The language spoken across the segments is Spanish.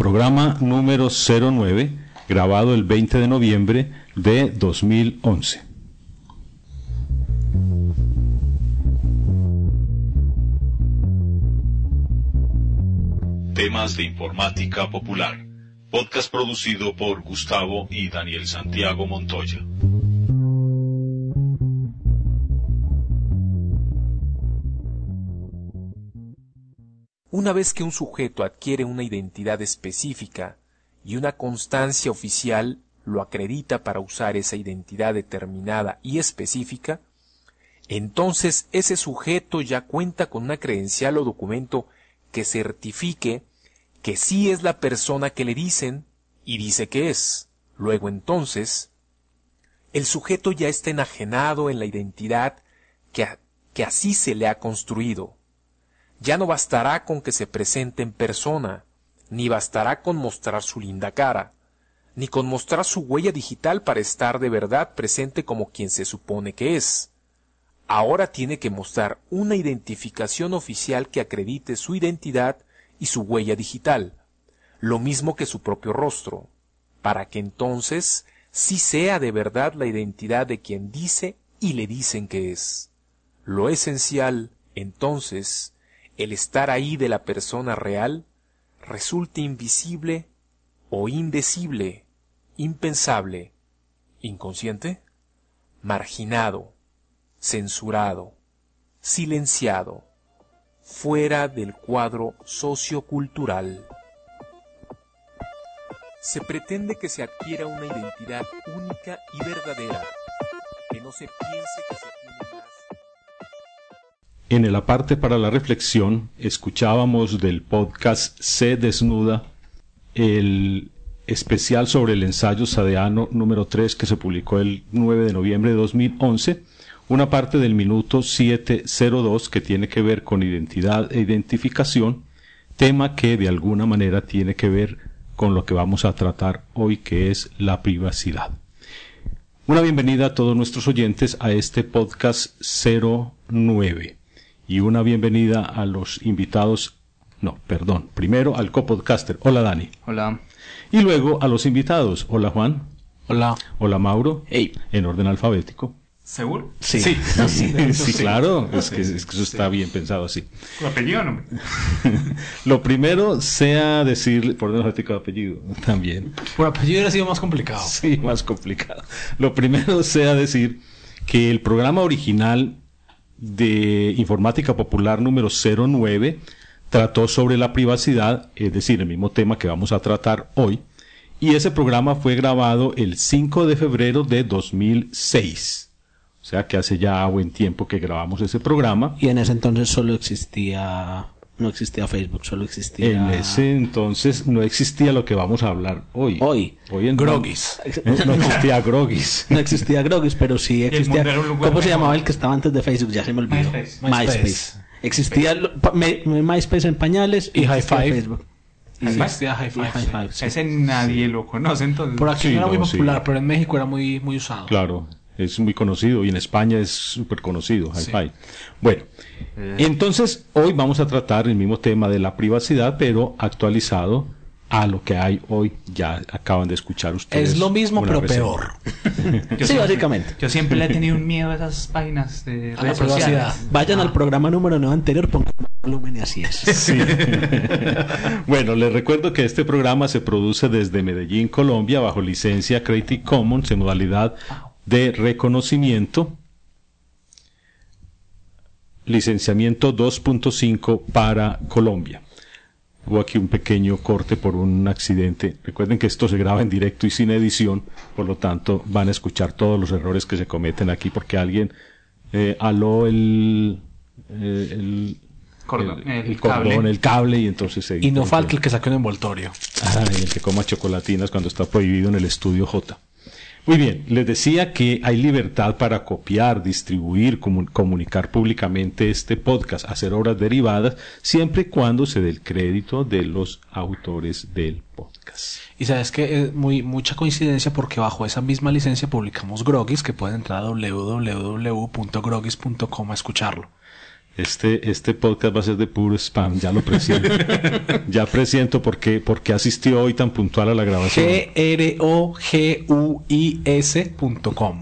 programa número 09, grabado el 20 de noviembre de 2011. Temas de informática popular. Podcast producido por Gustavo y Daniel Santiago Montoya. Una vez que un sujeto adquiere una identidad específica y una constancia oficial lo acredita para usar esa identidad determinada y específica, entonces ese sujeto ya cuenta con una credencial o documento que certifique que sí es la persona que le dicen y dice que es. Luego entonces, el sujeto ya está enajenado en la identidad que, que así se le ha construido. Ya no bastará con que se presente en persona, ni bastará con mostrar su linda cara, ni con mostrar su huella digital para estar de verdad presente como quien se supone que es. Ahora tiene que mostrar una identificación oficial que acredite su identidad y su huella digital, lo mismo que su propio rostro, para que entonces sí sea de verdad la identidad de quien dice y le dicen que es. Lo esencial, entonces, el estar ahí de la persona real, resulta invisible o indecible, impensable, inconsciente, marginado, censurado, silenciado, fuera del cuadro sociocultural. Se pretende que se adquiera una identidad única y verdadera, que no se piense que se. En el aparte para la reflexión escuchábamos del podcast Se Desnuda el especial sobre el ensayo sadeano número 3 que se publicó el 9 de noviembre de 2011 una parte del minuto 702 que tiene que ver con identidad e identificación, tema que de alguna manera tiene que ver con lo que vamos a tratar hoy, que es la privacidad. Una bienvenida a todos nuestros oyentes a este podcast 09 y una bienvenida a los invitados, no, perdón, primero al copodcaster. Hola Dani. Hola. Y luego a los invitados. Hola Juan. Hola. Hola Mauro. Hey. En orden alfabético. ¿Seguro? Sí. Sí, sí, sí. claro, es que, es que eso está bien pensado así. ¿Tu apellido no? Lo primero sea decir, por orden alfabético de apellido, también. Por apellido hubiera sido más complicado. Sí, más complicado. Lo primero sea decir que el programa original de Informática Popular número 09 trató sobre la privacidad, es decir, el mismo tema que vamos a tratar hoy, y ese programa fue grabado el 5 de febrero de 2006. O sea que hace ya buen tiempo que grabamos ese programa. Y en ese entonces solo existía, no existía Facebook, solo existía... En ese entonces no existía lo que vamos a hablar hoy. Hoy. Hoy en Grogis. No, no existía Grogis. No existía Grogis, pero sí existía... ¿Cómo se llamaba el que estaba antes de Facebook? Ya se me olvidó. MySpace. MySpace. Existía lo- pa- me- me- MySpace en pañales Y High Five. Facebook. Existía High Five. High Five, sí. Ese nadie lo conoce, entonces. Por aquí Sí, no era muy no, sí. popular, pero en México era muy, muy usado. Claro, es muy conocido y en España es súper conocido, Sí. Hi-Fi. Bueno, entonces hoy vamos a tratar el mismo tema de la privacidad, pero actualizado a lo que hay hoy. Ya acaban de escuchar ustedes. Es lo mismo, pero reseña. peor. Yo Sí, siempre- básicamente. Yo siempre le he tenido un miedo a esas páginas de A la privacidad. sociales. Vayan al programa número 9 anterior, pongan volumen y así es. Sí. bueno, les recuerdo que este programa se produce desde Medellín, Colombia, bajo licencia Creative Commons en modalidad de reconocimiento. Licenciamiento 2.5 para Colombia. Hubo aquí un pequeño corte por un accidente. Recuerden que esto se graba en directo y sin edición, por lo tanto van a escuchar todos los errores que se cometen aquí porque alguien eh, aló el, eh, el, Cordón, el, el el cordón, cable. el cable y entonces se Y no falta el que saque un envoltorio. Ah, el que coma chocolatinas cuando está prohibido en el estudio J. Muy bien, les decía que hay libertad para copiar, distribuir, comu- comunicar públicamente este podcast, hacer obras derivadas, siempre y cuando se dé el crédito de los autores del podcast. Y sabes que es muy, mucha coincidencia porque bajo esa misma licencia publicamos Grogis, que pueden entrar a www.grogis.com a escucharlo. Este, este podcast va a ser de puro spam, ya lo presiento. ya presiento porque, porque asistió hoy tan puntual a la grabación. G-R-O-G-U-I-S.com.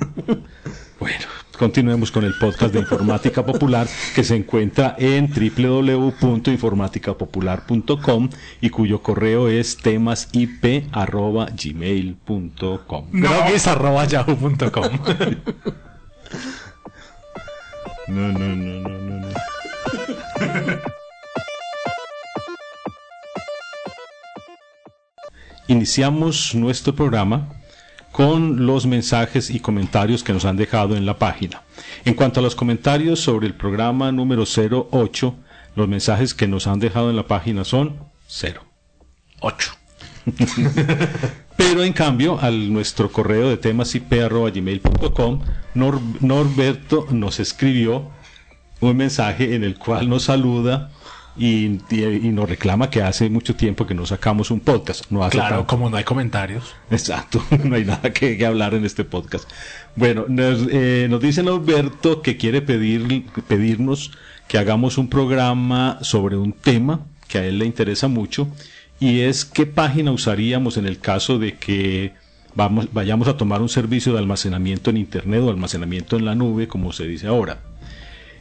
Bueno, continuemos con el podcast de Informática Popular que se encuentra en www.informaticapopular.com y cuyo correo es temasip.gmail.com. Grogis.yahoo.com. No, no, no, no, no, no. Iniciamos nuestro programa con los mensajes y comentarios que nos han dejado en la página. En cuanto a los comentarios sobre el programa número 08, los mensajes que nos han dejado en la página son cero. 8. Pero en cambio, al nuestro correo de temasip.gmail.com, Nor Norberto nos escribió un mensaje en el cual nos saluda y, y- y nos reclama que hace mucho tiempo que no sacamos un podcast. No hace Claro, tanto. como no hay comentarios. Exacto, no hay nada que, que hablar en este podcast. Bueno, nos, eh, nos dice Norberto que quiere pedir, pedirnos que hagamos un programa sobre un tema que a él le interesa mucho y es qué página usaríamos en el caso de que vamos, vayamos a tomar un servicio de almacenamiento en Internet o almacenamiento en la nube, como se dice ahora.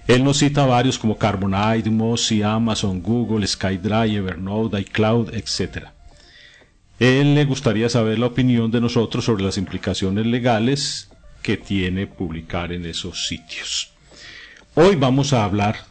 Él nos cita varios como Carbonite, Mozy, Amazon, Google, SkyDrive, Evernote, iCloud, etc. Él le gustaría saber la opinión de nosotros sobre las implicaciones legales que tiene publicar en esos sitios. Hoy vamos a hablar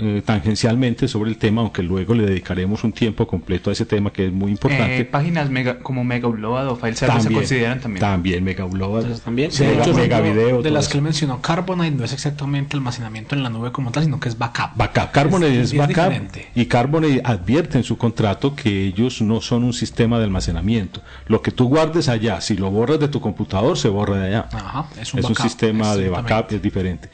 eh, tangencialmente sobre el tema, aunque luego le dedicaremos un tiempo completo a ese tema que es muy importante. Eh, páginas mega, como Mega Upload o File Server se consideran también. También Mega Upload. Entonces, también. Sí, Mega- de Mega Video, las eso. que él mencionó, Carbonite no es exactamente almacenamiento en la nube como tal, sino que es backup. Backup. Carbonate es, es backup diferente. y Carbonate advierte en su contrato que ellos no son un sistema de almacenamiento. Lo que tú guardes allá, si lo borras de tu computador, se borra de allá. Ajá, es un es un sistema de backup, es diferente.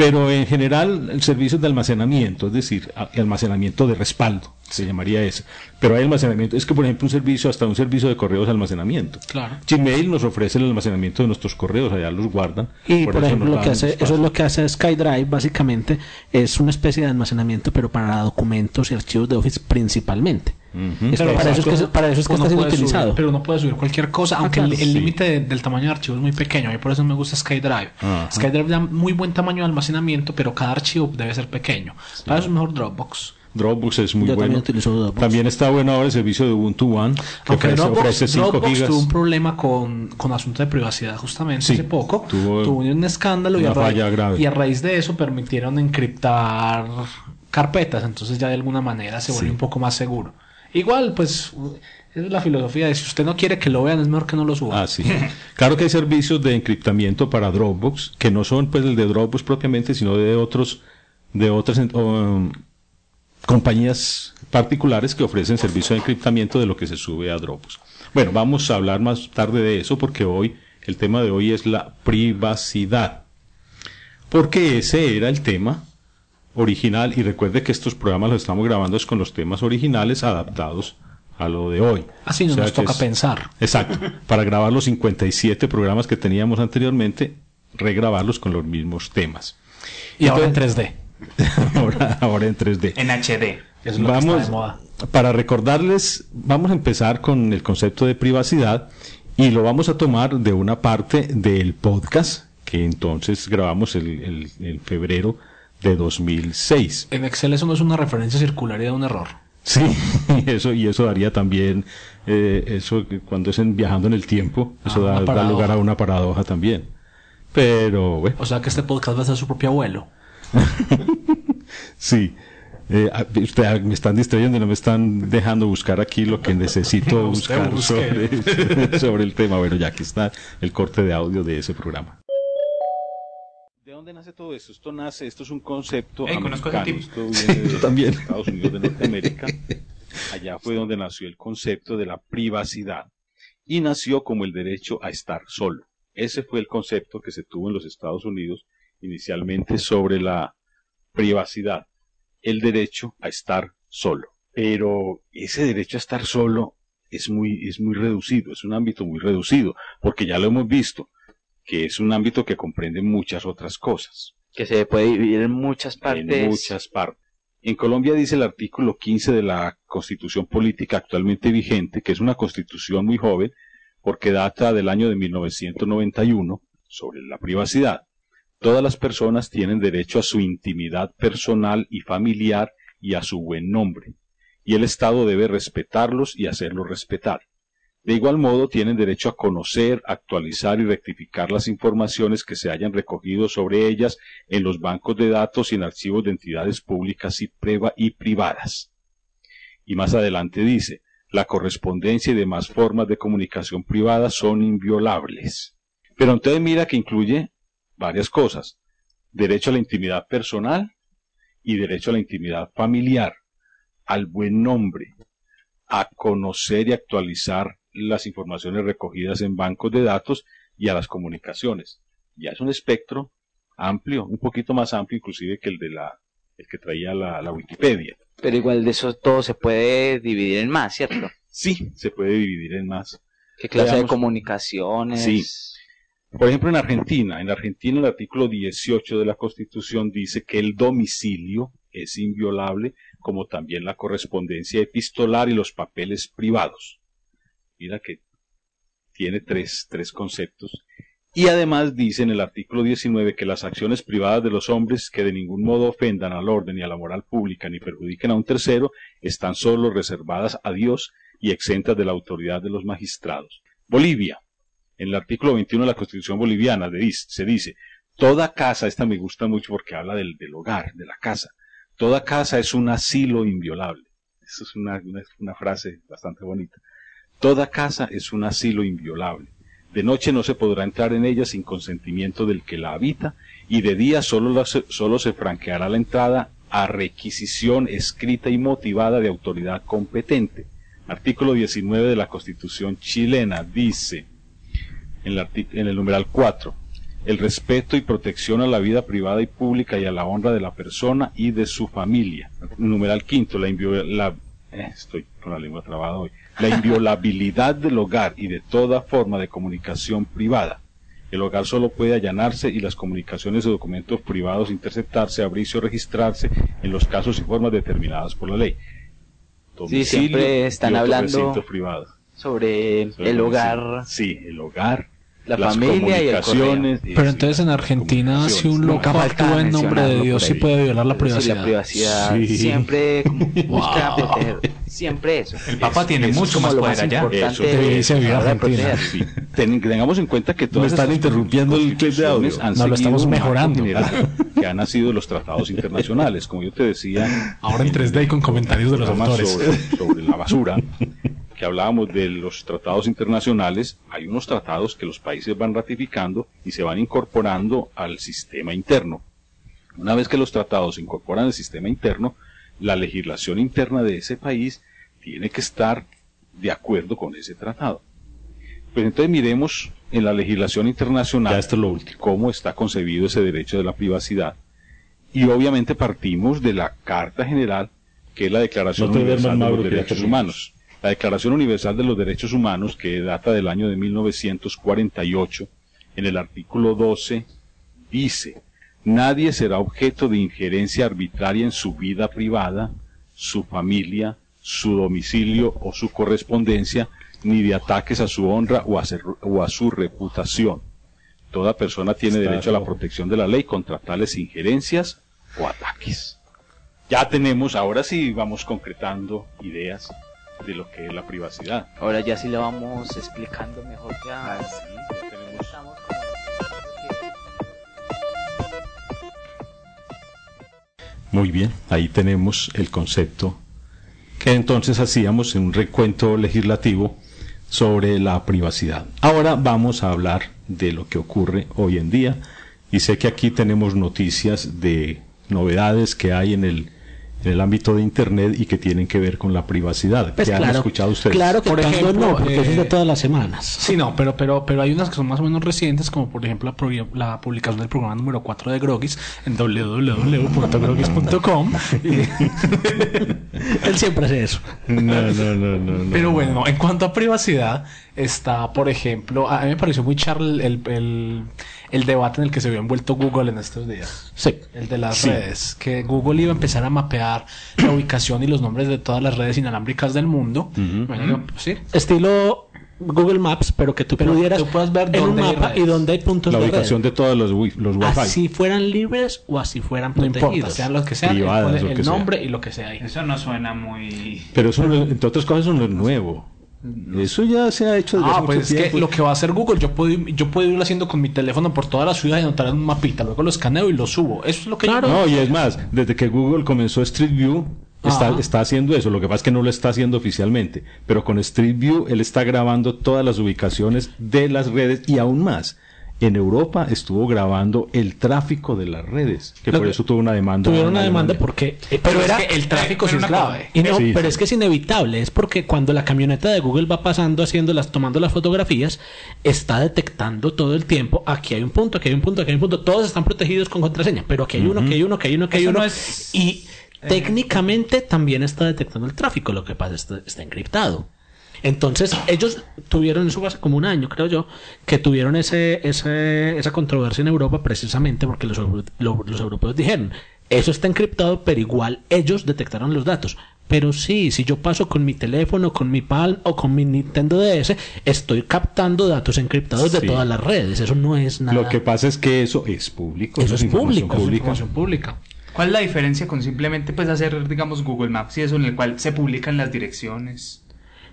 Pero en general, el servicio de almacenamiento, es decir, almacenamiento de respaldo, se llamaría eso. Pero hay almacenamiento, es que por ejemplo un servicio, hasta un servicio de correos de almacenamiento. Claro. Gmail nos ofrece el almacenamiento de nuestros correos, allá los guardan. Y por, eso ejemplo, lo que hace, eso es lo que hace SkyDrive, básicamente, es una especie de almacenamiento, pero para documentos y archivos de Office principalmente. Ujú. Es Claro, para, eso es que, para eso es que uno está siendo puede subir, utilizado. pero uno puede subir cualquier cosa, aunque claro, el- sí. límite de- del tamaño de archivo es muy pequeño. A mí por eso me gusta SkyDrive. SkyDrive da muy buen tamaño de almacenamiento, pero cada archivo debe ser pequeño. Para eso es mejor Dropbox. Dropbox es muy Yo bueno. también utilizo Dropbox. También está bueno ahora el servicio de Ubuntu One, que Aunque ofrece, Dropbox, ofrece 5 Dropbox gigas. tuvo un problema con, con asunto de privacidad justamente Sí, hace poco. tuvo Tuvo, un escándalo y a, ra- falla grave. y a raíz de eso permitieron encriptar carpetas. Entonces ya de alguna manera se vuelve Sí. un poco más seguro. Igual, pues, esa es la filosofía de si usted no quiere que lo vean, es mejor que no lo suba. Ah, sí. Claro que hay servicios de encriptamiento para Dropbox, que no son pues el de Dropbox propiamente, sino de otros, de otras um, compañías particulares que ofrecen servicio de encriptamiento de lo que se sube a Dropbox. Bueno, vamos a hablar más tarde de eso porque hoy, el tema de hoy es la privacidad. Porque ese era el tema original y recuerde que estos programas los estamos grabando es con los temas originales adaptados a lo de hoy. Así no O sea nos toca es- pensar. Exacto. Para grabar los 57 programas que teníamos anteriormente, regrabarlos con los mismos temas. Y ahora en Entonces- 3D. ahora, ahora en 3D. En HD. Eso es lo que Vamos, está de moda. para recordarles, vamos a empezar con el concepto de privacidad y lo vamos a tomar de una parte del podcast que entonces grabamos el, febrero de 2006. En Excel eso no es una referencia circular y da un error. Sí, y eso, y eso daría también, eh, eso que cuando es en viajando en el tiempo, eso Ah, da, una da lugar a una paradoja también. Pero, bueno, O sea que este podcast va a ser su propio abuelo. sí. Eh, ah, usted- me están distrayendo y no me están dejando buscar aquí lo que necesito buscar sobre, sobre el tema. Bueno, ya aquí está el corte de audio de ese programa. ¿De dónde nace todo esto? Esto nace, esto es un concepto Ey, conozco ese americano, esto viene de también. Estados Unidos de Norteamérica. Allá fue donde nació el concepto de la privacidad y nació como el derecho a estar solo. Ese fue el concepto que se tuvo en los Estados Unidos inicialmente sobre la privacidad, el derecho a estar solo. Pero ese derecho a estar solo es muy, es muy reducido, es un ámbito muy reducido, porque ya lo hemos visto, que es un ámbito que comprende muchas otras cosas. Que se puede dividir en muchas partes. En muchas partes. En Colombia dice el artículo 15 de la Constitución Política actualmente vigente, que es una constitución muy joven, porque data del año de 1991, sobre la privacidad. Todas las personas tienen derecho a su intimidad personal y familiar y a su buen nombre, y el Estado debe respetarlos y hacerlos respetar. De igual modo, tienen derecho a conocer, actualizar y rectificar las informaciones que se hayan recogido sobre ellas en los bancos de datos y en archivos de entidades públicas y, privadas. Y más adelante dice, la correspondencia y demás formas de comunicación privada son inviolables. Pero entonces mira que incluye varias cosas. Derecho a la intimidad personal y derecho a la intimidad familiar, al buen nombre, a conocer y actualizar las informaciones recogidas en bancos de datos y a las comunicaciones. Ya es un espectro amplio, un poquito más amplio inclusive que el de la el que traía la, la Wikipedia. Pero igual de eso todo se puede dividir en más, ¿cierto? Sí, se puede dividir en más. ¿Qué clase de comunicaciones? Sí. Por ejemplo, en Argentina, en Argentina el artículo 18 de la Constitución dice que el domicilio es inviolable, como también la correspondencia epistolar y los papeles privados. Mira que tiene tres, tres conceptos. Y además dice en el artículo 19 que las acciones privadas de los hombres que de ningún modo ofendan al orden y a la moral pública ni perjudiquen a un tercero están solo reservadas a Dios y exentas de la autoridad de los magistrados. Bolivia. En el artículo 21 de la Constitución boliviana se dice, toda casa, esta me gusta mucho porque habla del, hogar, de la casa, toda casa es un asilo inviolable. Esa es una, una frase bastante bonita. Toda casa es un asilo inviolable. De noche no se podrá entrar en ella sin consentimiento del que la habita, y de día solo, solo se franqueará la entrada a requisición escrita y motivada de autoridad competente. Artículo 19 de la Constitución chilena dice, en el, en el numeral 4, el respeto y protección a la vida privada y pública y a la honra de la persona y de su familia. Numeral quinto, la, la eh, estoy con la lengua trabada hoy, la inviolabilidad del hogar y de toda forma de comunicación privada. El hogar solo puede allanarse y las comunicaciones o documentos privados interceptarse, abrirse o registrarse en los casos y formas determinadas por la ley. sí, siempre están hablando sobre, el hogar. Sí, el hogar la familia y el Pero entonces en Argentina, si un loco actúa en nombre de Dios, sí puede violar la privacidad. la privacidad siempre busca proteger. Siempre eso. El Papa tiene mucho más poder allá. Eso Argentina. tengamos en cuenta que todos están interrumpiendo el clip de audio. no lo estamos mejorando. que han nacido los tratados internacionales, como yo te decía. Ahora en 3D con comentarios de los autores sobre la basura que hablábamos de los tratados internacionales, hay unos tratados que los países van ratificando y se van incorporando al sistema interno. Una vez que los tratados se incorporan al sistema interno, la legislación interna de ese país tiene que estar de acuerdo con ese tratado. Pues entonces miremos en la legislación internacional esto lo cómo está concebido ese derecho de la privacidad. Y obviamente partimos de la Carta General, que es la Declaración Universal de los Derechos Humanos. La Declaración Universal de los Derechos Humanos, que data del año de 1948, en el artículo 12, dice, nadie será objeto de injerencia arbitraria en su vida privada, su familia, su domicilio o su correspondencia, ni de ataques a su honra o a, su reputación. Toda persona tiene derecho a la protección de la ley contra tales injerencias o ataques. Ya tenemos, ahora sí vamos concretando ideas de lo que es la privacidad. Ahora ya sí le vamos explicando mejor ya. Ah, ya tenemos... Muy bien, ahí tenemos el concepto que entonces hacíamos en un recuento legislativo sobre la privacidad. Ahora vamos a hablar de lo que ocurre hoy en día y sé que aquí tenemos noticias de novedades que hay en el en el ámbito de Internet y que tienen que ver con la privacidad. Pues ¿Qué han claro, escuchado ustedes? Claro que Por ejemplo, no, porque eso es de eh, todas las semanas. Sí, no, pero, pero, pero hay unas que son más o menos recientes, como por ejemplo la, pro- la publicación del programa número 4 de Grogis en www.grogis.com. Él siempre hace eso. No, no, no, no. Pero bueno, no, en cuanto a privacidad, está, por ejemplo, a mí me pareció muy charl el, el, el debate en el que se vio envuelto Google en estos días. Sí. El de las Sí. redes. Que Google iba a empezar a mapear la ubicación y los nombres de todas las redes inalámbricas del mundo. Bueno, ¿sí? Estilo Google Maps, pero que tú Pero pudieras tú puedas ver en un dónde hay mapa y dónde hay puntos la de ubicación red. de todos los, wi- los wifi. Así fueran libres o así fueran No importa, protegidos. sean los que sean, Privadas, el sea. nombre y lo que sea ahí. Eso no suena muy... Pero eso, no- entre otras cosas, eso no es nuevo. Eso ya se ha hecho desde Ah, hace pues mucho es que lo que va a hacer Google, yo puedo, ir- yo puedo irlo haciendo con mi teléfono por toda la ciudad y anotar en un mapita, luego lo escaneo y lo subo. Eso es lo que yo- No, y es más, desde que Google comenzó Street View, está, está haciendo eso. Lo que pasa es que no lo está haciendo oficialmente. Pero con Street View, él está grabando todas las ubicaciones de las redes y aún más. En Europa estuvo grabando el tráfico de las redes, que Lo por que- eso tuvo una demanda. Tuvieron una demanda porque... eh, Pero pero es era... que el tráfico sí es una clave. Y no, Sí, pero sí. es que es inevitable, es porque cuando la camioneta de Google va pasando, haciendo las, tomando las fotografías, está detectando todo el tiempo, aquí hay un punto, aquí hay un punto, aquí hay un punto, todos están protegidos con contraseña, pero aquí hay uno, aquí hay uno, aquí hay uno, aquí hay Eso uno. no es- Y técnicamente también está detectando el tráfico, lo que pasa es que está encriptado. Entonces, ellos tuvieron, eso hace como un año, creo yo, que tuvieron ese, ese, esa controversia en Europa precisamente porque los, los europeos dijeron, eso está encriptado, pero igual ellos detectaron los datos. Pero sí, si yo paso con mi teléfono, con mi Palm o con mi Nintendo DS, estoy captando datos encriptados de todas las redes. Eso no es nada. Lo que pasa es que eso es público. Eso es público, eso es pública. Información pública. ¿Cuál es la diferencia con simplemente pues hacer, digamos, Google Maps y eso en el cual se publican las direcciones?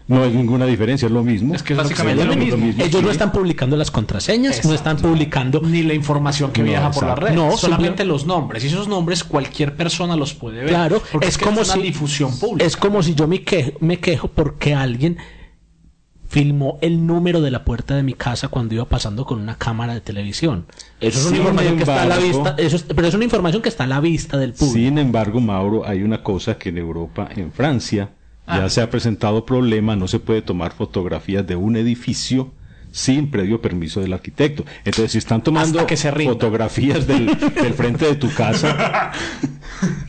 No hay ninguna diferencia, es lo mismo. Es que es lo que Básicamente se lo mismo. Ellos no están publicando las contraseñas, no están publicando Ni la información que No, viaja por la red. No, solamente simple- los nombres. Y esos nombres cualquier persona los puede ver. Claro, Porque es como es una si difusión pública. Es como si yo me quejo, me quejo porque alguien filmó el número de la puerta de mi casa cuando iba pasando con una cámara de televisión. Eso es una Sin información que está a la vista, eso es- pero es una información que está a la vista del público. Sin embargo, Mauro, hay una cosa que en Europa, en Francia, ya Ah. se ha presentado problema, no se puede tomar fotografías de un edificio sin previo permiso del arquitecto. Entonces, si están tomando que se fotografías del, del frente de tu casa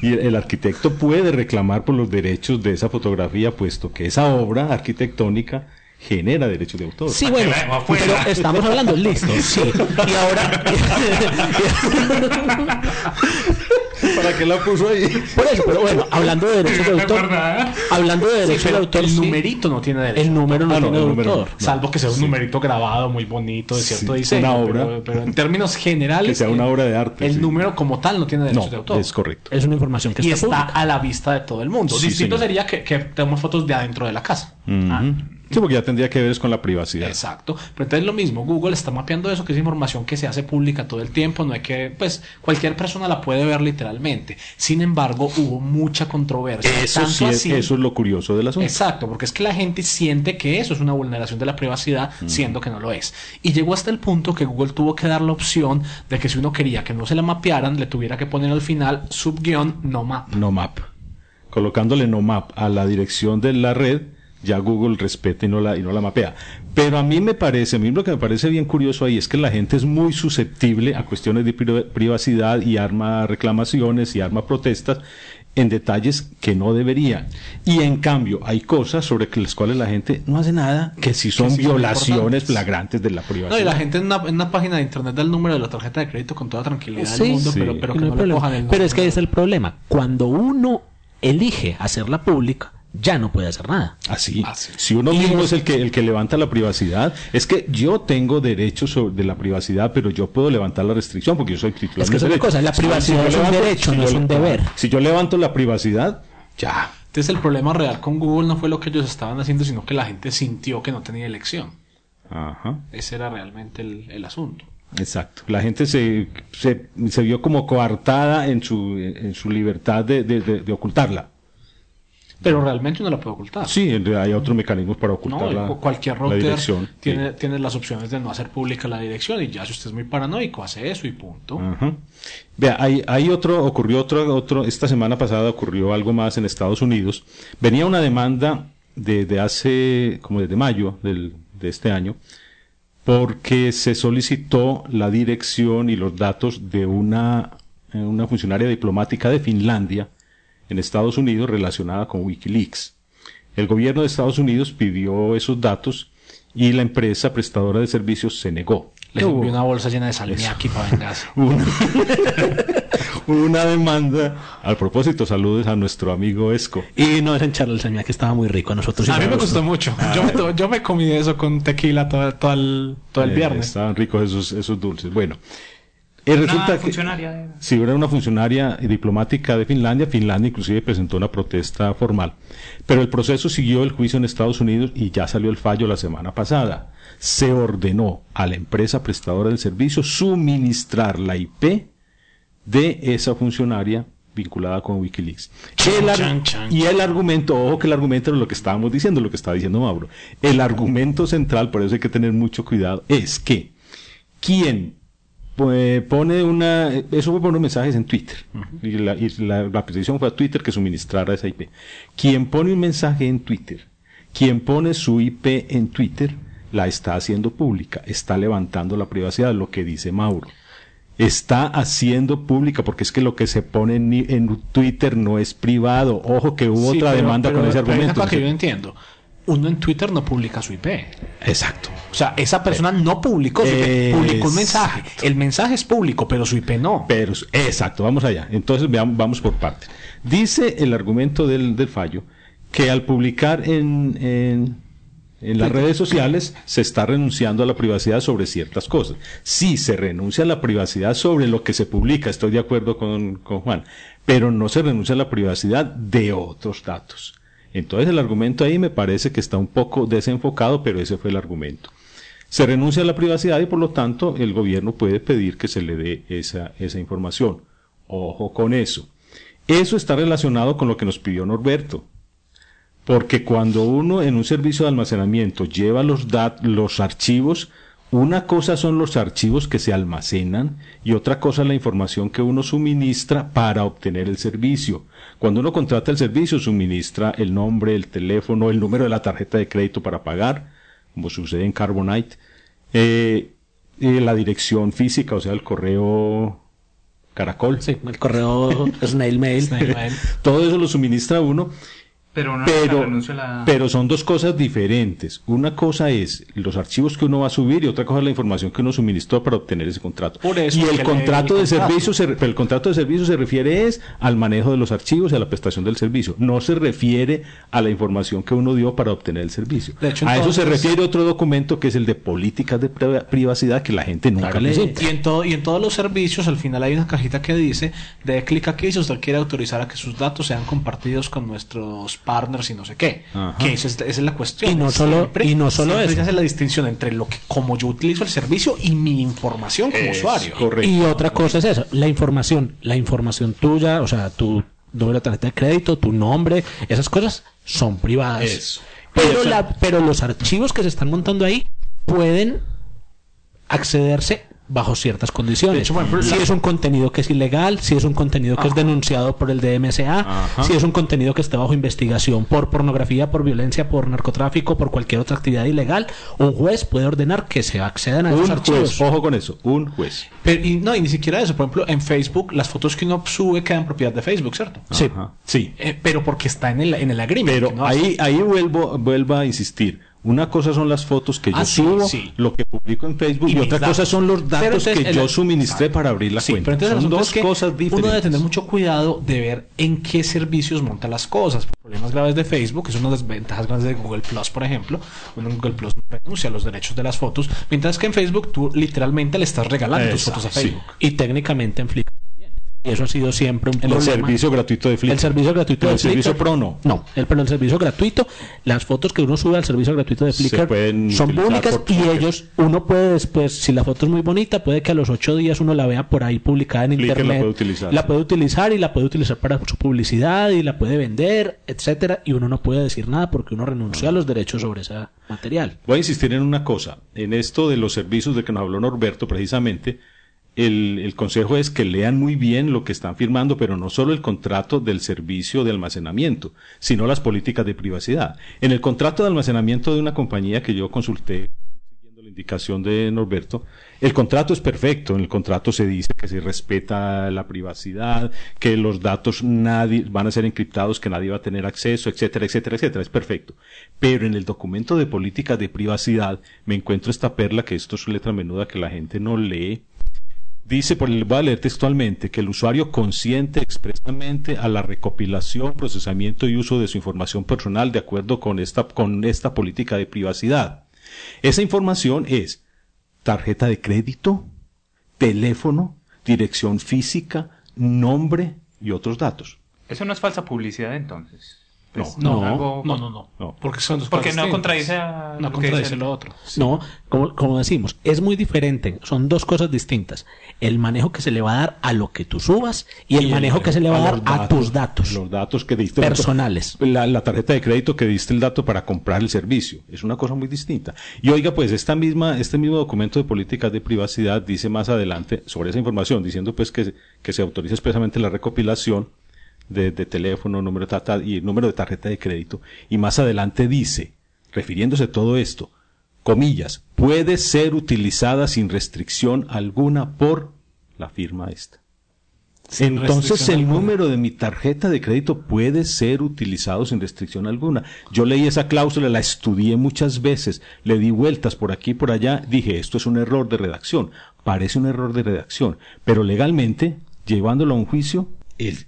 y el, el arquitecto puede reclamar por los derechos de esa fotografía, puesto que esa obra arquitectónica genera derechos de autor. Sí, bueno, pero estamos hablando, listo, sí. Y ahora, ¿Para qué la puso ahí? por eso, pero bueno, hablando de derechos de autor, hablando de Sí, derechos de autor, el sí, numerito no tiene derecho. el número no Ah, no, tiene el número autor. no. Salvo que sea un Sí. numerito grabado muy bonito de Sí, cierto una diseño. obra. Pero, pero en términos generales. Que sea una el- obra de arte, El sí. número como tal no tiene derechos de No, autor. es correcto. Es una información que y está, a la vista de todo el mundo. Sí, Distinto señor. sería que, que tengamos fotos de adentro de la casa. Ujú. Sí, porque ya tendría que ver es con la privacidad. Exacto. Pero entonces lo mismo, Google está mapeando eso, que es información que se hace pública todo el tiempo, no hay que, pues cualquier persona la puede ver literalmente. Sin embargo, hubo mucha controversia. Eso tanto sí es, así- eso es lo curioso del asunto. Exacto, porque es que la gente siente que eso es una vulneración de la privacidad, siendo que no lo es. Y llegó hasta el punto que Google tuvo que dar la opción de que si uno quería que no se la mapearan, le tuviera que poner al final subguión no map. no map. Colocándole no map a la dirección de la red, ya Google respeta y no la, y no la mapea. Pero a mí me parece, a mí lo que me parece bien curioso ahí es que la gente es muy susceptible a cuestiones de pri- privacidad y arma reclamaciones y arma protestas en detalles que no debería. Y en cambio, hay cosas sobre las cuales la gente no hace nada que si son sí son violaciones flagrantes de la privacidad. No, y la gente en una, en una página de internet da el número de la tarjeta de crédito con toda tranquilidad Sí, del mundo, sí. pero, pero Que no no, hay le problema. cojan el Pero es que está el problema. Cuando uno elige hacerla pública, ya no puede hacer nada. Así. Así. Si uno Y mismo es- el que, el que levanta la privacidad, es que yo tengo derechos sobre de la privacidad, pero yo puedo levantar la restricción porque yo soy titular Es que de es cosa, la Si privacidad es un derecho, no yo es un deber. Si yo levanto la privacidad, ya. Entonces el problema real con Google no fue lo que ellos estaban haciendo, sino que la gente sintió que no tenía elección. Ajá. Ese era realmente el, el asunto. Exacto. La gente se, se, se vio como coartada en su, en su libertad de, de- de- de ocultarla. Pero realmente uno la puede ocultar. Sí, en realidad hay otros mecanismos para No, ocultar la, cu- cualquier la router dirección. tiene, Sí. tiene las opciones de no hacer pública la dirección y ya si usted es muy paranoico hace eso y punto. Vea, hay, hay otro, ocurrió otro, otro, esta semana pasada ocurrió algo más en Estados Unidos. Venía una demanda de, de hace, como desde mayo del, de este año, porque se solicitó la dirección y los datos de una, eh, una funcionaria diplomática de Finlandia en Estados Unidos relacionada con Wikileaks. El gobierno de Estados Unidos pidió esos datos y la empresa prestadora de servicios se negó. Les Hubo- envió una bolsa llena de salmiaki para vengarse. una, una demanda. Al propósito, saludos a nuestro amigo Esco. Y no desencharle el señor que estaba muy rico a nosotros. A mí me gustó mucho. Yo me, to- yo me comí eso con tequila todo, todo el, todo el Eh, viernes. estaban ricos esos, esos dulces. Bueno, Una resulta que. funcionaria de- Si era una funcionaria diplomática de Finlandia, Finlandia inclusive presentó una protesta formal. Pero el proceso siguió el juicio en Estados Unidos y ya salió el fallo la semana pasada. Se ordenó a la empresa prestadora del servicio suministrar la IP de esa funcionaria vinculada con Wikileaks. El ar- chan, chan. y el argumento, ojo que el argumento era lo que estábamos diciendo, lo que estaba diciendo Mauro. El argumento central, por eso hay que tener mucho cuidado, es que quien pone una, eso fue por unos mensajes en Twitter, y, la, y la, la petición fue a Twitter que suministrara esa IP. Quien pone un mensaje en Twitter, quien pone su IP en Twitter, la está haciendo pública, está levantando la privacidad, lo que dice Mauro. Está haciendo pública, porque es que lo que se pone en, en Twitter no es privado. Ojo que hubo Sí, otra pero- demanda pero- con ese argumento. cosa que yo entiendo. Uno en Twitter no publica su IP. Exacto. O sea, esa persona no publicó su IP, publicó un mensaje. El mensaje es público, pero su IP no. Pero, exacto, vamos allá. Entonces veamos, vamos por partes. Dice el argumento del, del fallo que al publicar en, en, en las redes sociales se está renunciando a la privacidad sobre ciertas cosas. Sí, se renuncia a la privacidad sobre lo que se publica, estoy de acuerdo con, con Juan, pero no se renuncia a la privacidad de otros datos. Entonces el argumento ahí me parece que está un poco desenfocado, pero ese fue el argumento. Se renuncia a la privacidad y por lo tanto el gobierno puede pedir que se le dé esa, esa información. Ojo con eso. Eso está relacionado con lo que nos pidió Norberto. Porque cuando uno en un servicio de almacenamiento lleva los, dat los archivos, una cosa son los archivos que se almacenan y otra cosa la información que uno suministra para obtener el servicio. Cuando uno contrata el servicio, suministra el nombre, el teléfono, el número de la tarjeta de crédito para pagar, como sucede en Carbonite, eh, eh, la dirección física, o sea, el correo caracol. Sí, el correo Snail Mail. Snail Mail. Todo eso lo suministra uno Pero no pero, renuncio a la... pero son dos cosas diferentes. Una cosa es los archivos que uno va a subir y otra cosa es la información que uno suministró para obtener ese contrato. Por eso y el contrato el de contrato. servicio, se, el contrato de servicio se refiere es al manejo de los archivos y a la prestación del servicio. No se refiere a la información que uno dio para obtener el servicio. De hecho, a eso se refiere otro documento que es el de políticas de pri- privacidad que la gente nunca Claro lee. sí. Y en, todo, y en todos los servicios al final hay una cajita que dice de clic aquí si usted quiere autorizar a que sus datos sean compartidos con nuestros partners y no sé qué. Ajá. Que esa es, esa es la cuestión. Y no solo- y no solo siempre eso. se hace la distinción entre lo que como yo utilizo el servicio y mi información como Es usuario. correcto. Y otra cosa es eso, la información, la información tuya, o sea, tu número de tarjeta de crédito, tu nombre, esas cosas son privadas. Eso. Pero, la- pero los archivos que se están montando ahí pueden accederse bajo ciertas condiciones. Si es un contenido que es ilegal, si es un contenido que es denunciado por el DMCA, Ajá. si es un contenido que esté bajo investigación por pornografía, por violencia, por narcotráfico, por cualquier otra actividad ilegal, un juez puede ordenar que se accedan a esos Un archivos. juez, ojo con eso, un juez. Pero, y no, y ni siquiera eso. Por ejemplo, en Facebook, las fotos que uno sube quedan propiedad de Facebook, ¿cierto? Sí. Ajá. Sí. Eh, pero porque está en el, en el agreement. Pero hace. ahí, ahí vuelvo, vuelvo a insistir. Una cosa son las fotos que yo Ah, subo, sí. lo que publico en Facebook, Y otra datos. cosa son los datos entonces que el- yo suministré para abrir la Sí, cuenta. pero son dos es que cosas diferentes. Uno debe tener mucho cuidado de ver en qué servicios monta las cosas. Problemas graves de Facebook, que son unas desventajas grandes de Google Plus, por ejemplo. Uno en Google Plus renuncia a los derechos de las fotos, mientras que en Facebook tú literalmente le estás regalando tus fotos a. Facebook. Y técnicamente en Flickr. Y eso ha sido siempre un El problema. servicio gratuito de Flickr. El servicio gratuito Pero de el servicio Flickr- pro no. No, el, pero el servicio gratuito, las fotos que uno sube al servicio gratuito de Flickr son públicas y Flickr. ellos, uno puede después, si la foto es muy bonita, puede que a los ocho días uno la vea por ahí publicada en Flickr la internet. puede utilizar, La puede utilizar y la puede utilizar para su publicidad y la puede vender, etcétera, y uno no puede decir nada porque uno renunció a los derechos sobre ese material. Voy a insistir en una cosa. En esto de los servicios de que nos habló Norberto, precisamente, el, consejo es que lean muy bien lo que están firmando, pero no solo el contrato del servicio de almacenamiento, sino las políticas de privacidad. En el contrato de almacenamiento de una compañía que yo consulté, siguiendo la indicación de Norberto, el contrato es perfecto. En el contrato se dice que se respeta la privacidad, que los datos nadie van a ser encriptados, que nadie va a tener acceso, etcétera, etcétera, etcétera. Es perfecto. Pero en el documento de políticas de privacidad me encuentro esta perla que esto es letra menuda que la gente no lee. Dice, por el voy a leer textualmente, que el usuario consiente expresamente a la recopilación, procesamiento y uso de su información personal de acuerdo con esta, con esta política de privacidad. Esa información es tarjeta de crédito, teléfono, dirección física, nombre y otros datos. Eso no es falsa publicidad entonces. Pues, No, algo- No, no, no. No. Porque son dos Porque cosas no contradice a No lo contradice lo otro. No, como, como decimos, es muy diferente. Son dos cosas distintas. El manejo que se le va a dar a lo que tú subas y el manejo que se le va a dar a tus datos Los datos que diste. personales. La, la tarjeta de crédito que diste el dato para comprar el servicio. Es una cosa muy distinta. Y oiga, pues esta misma, este mismo documento de políticas de privacidad dice más adelante sobre esa información, diciendo pues que, que se autoriza expresamente la recopilación de, de teléfono, número y número de tarjeta de crédito. Y más adelante dice, refiriéndose a todo esto, comillas, puede ser utilizada sin restricción alguna por la firma esta. Sin Entonces el alguna. número de mi tarjeta de crédito puede ser utilizado sin restricción alguna. Yo leí esa cláusula, la estudié muchas veces, le di vueltas por aquí y por allá, dije, esto es un error de redacción, parece un error de redacción, pero legalmente, llevándolo a un juicio, el-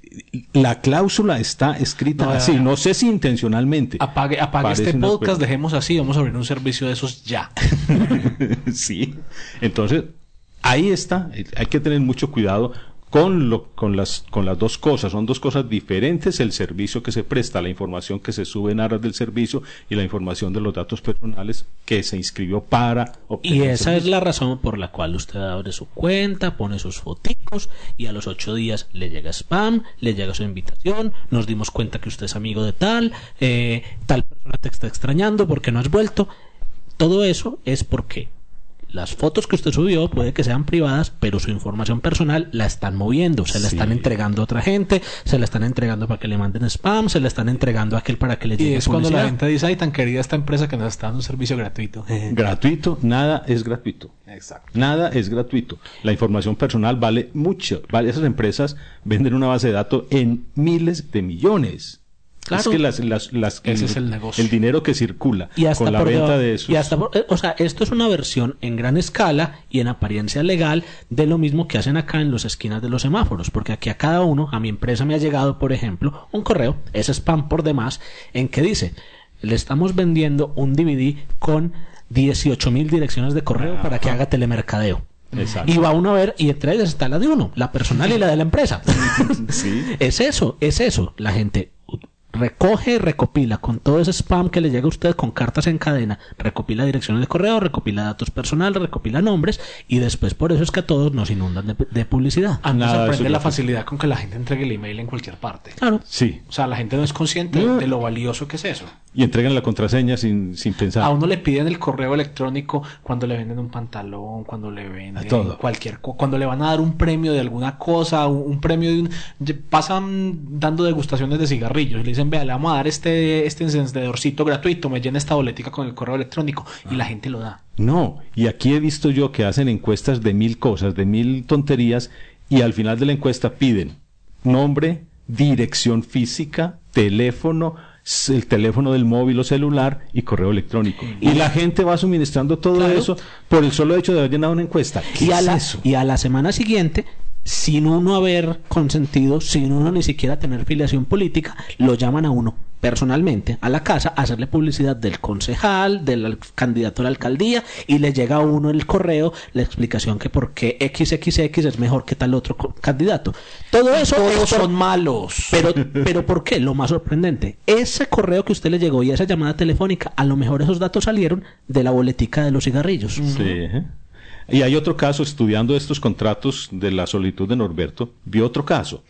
la cláusula está escrita No, así, no sé si intencionalmente. Apague, apague este podcast, dejemos así, vamos a abrir un servicio de esos ya. sí. Entonces, ahí está. Hay que tener mucho cuidado con, lo, con, las, con las dos cosas. Son dos cosas diferentes. El servicio que se presta, la información que se sube en aras del servicio y la información de los datos personales que se inscribió para obtener Y esa es la razón por la cual usted abre su cuenta, pone sus foticos y a los ocho días le llega spam, le llega su invitación, nos dimos cuenta que usted es amigo de tal, eh, tal persona te está extrañando porque no has vuelto. Todo eso es porque las fotos que usted subió puede que sean privadas, pero su información personal la están moviendo, se la Sí. están entregando a otra gente, se la están entregando para que le manden spam, se la están entregando a aquel para que le Y llegue es cuando la gente dice, ay, tan querida esta empresa que nos está dando un servicio gratuito. Gratuito, nada es gratuito. Exacto. Nada es gratuito. La información personal vale mucho. Vale, esas empresas venden una base de datos en miles de millones. Claro. Es que las, las, las- Ese es el negocio. El dinero que circula y hasta con la por venta de esos. y hasta por- eh, o sea esto es una versión en gran escala y en apariencia legal de lo mismo que hacen acá en las esquinas de los semáforos porque aquí a cada uno a mi empresa me ha llegado por ejemplo un correo es spam por demás en que dice le estamos vendiendo un DVD con 18 mil direcciones de correo para que haga telemercadeo Exacto. y va uno a ver y entre ellas está la de uno la personal y la de la empresa Sí. es eso, es eso. La gente recoge y recopila con todo ese spam que le llega a usted con cartas en cadena, recopila direcciones de correo, recopila datos personales, recopila nombres y después por eso es que a todos nos inundan de, de publicidad. A mí me sorprende la facilidad con que la gente entregue el email en cualquier parte. Claro. Sí. O sea, la gente no es consciente de lo valioso que es eso. Y entregan la contraseña sin, sin pensar. A uno le piden el correo electrónico cuando le venden un pantalón, cuando le venden todo. cualquier cuando le van a dar un premio de alguna cosa, un, un premio de un pasan dando degustaciones de cigarrillos y le dicen, "Vea, le vamos a dar este este encendedorcito gratuito, me llena esta boletica con el correo electrónico" y la gente lo da. No, y aquí he visto yo que hacen encuestas de mil cosas, de mil tonterías, y al final de la encuesta piden nombre, dirección física, teléfono, el teléfono del móvil o celular y correo electrónico. Y la gente va suministrando todo Claro. eso por el solo hecho de haber llenado una encuesta. ¿Qué Y a, es la, eso? y a la semana siguiente, sin uno haber consentido, sin uno ni siquiera tener filiación política, lo llaman a uno personalmente a la casa a hacerle publicidad del concejal, del candidato a la alcaldía y le llega a uno el correo la explicación que por qué XXX es mejor que tal otro candidato. Todo eso Todos es por- son malos. pero, pero ¿por qué? Lo más sorprendente, ese correo que usted le llegó y esa llamada telefónica, a lo mejor esos datos salieron de la boletica de los cigarrillos. Sí. Y hay otro caso, estudiando estos contratos de la solitud de Norberto, vi otro caso,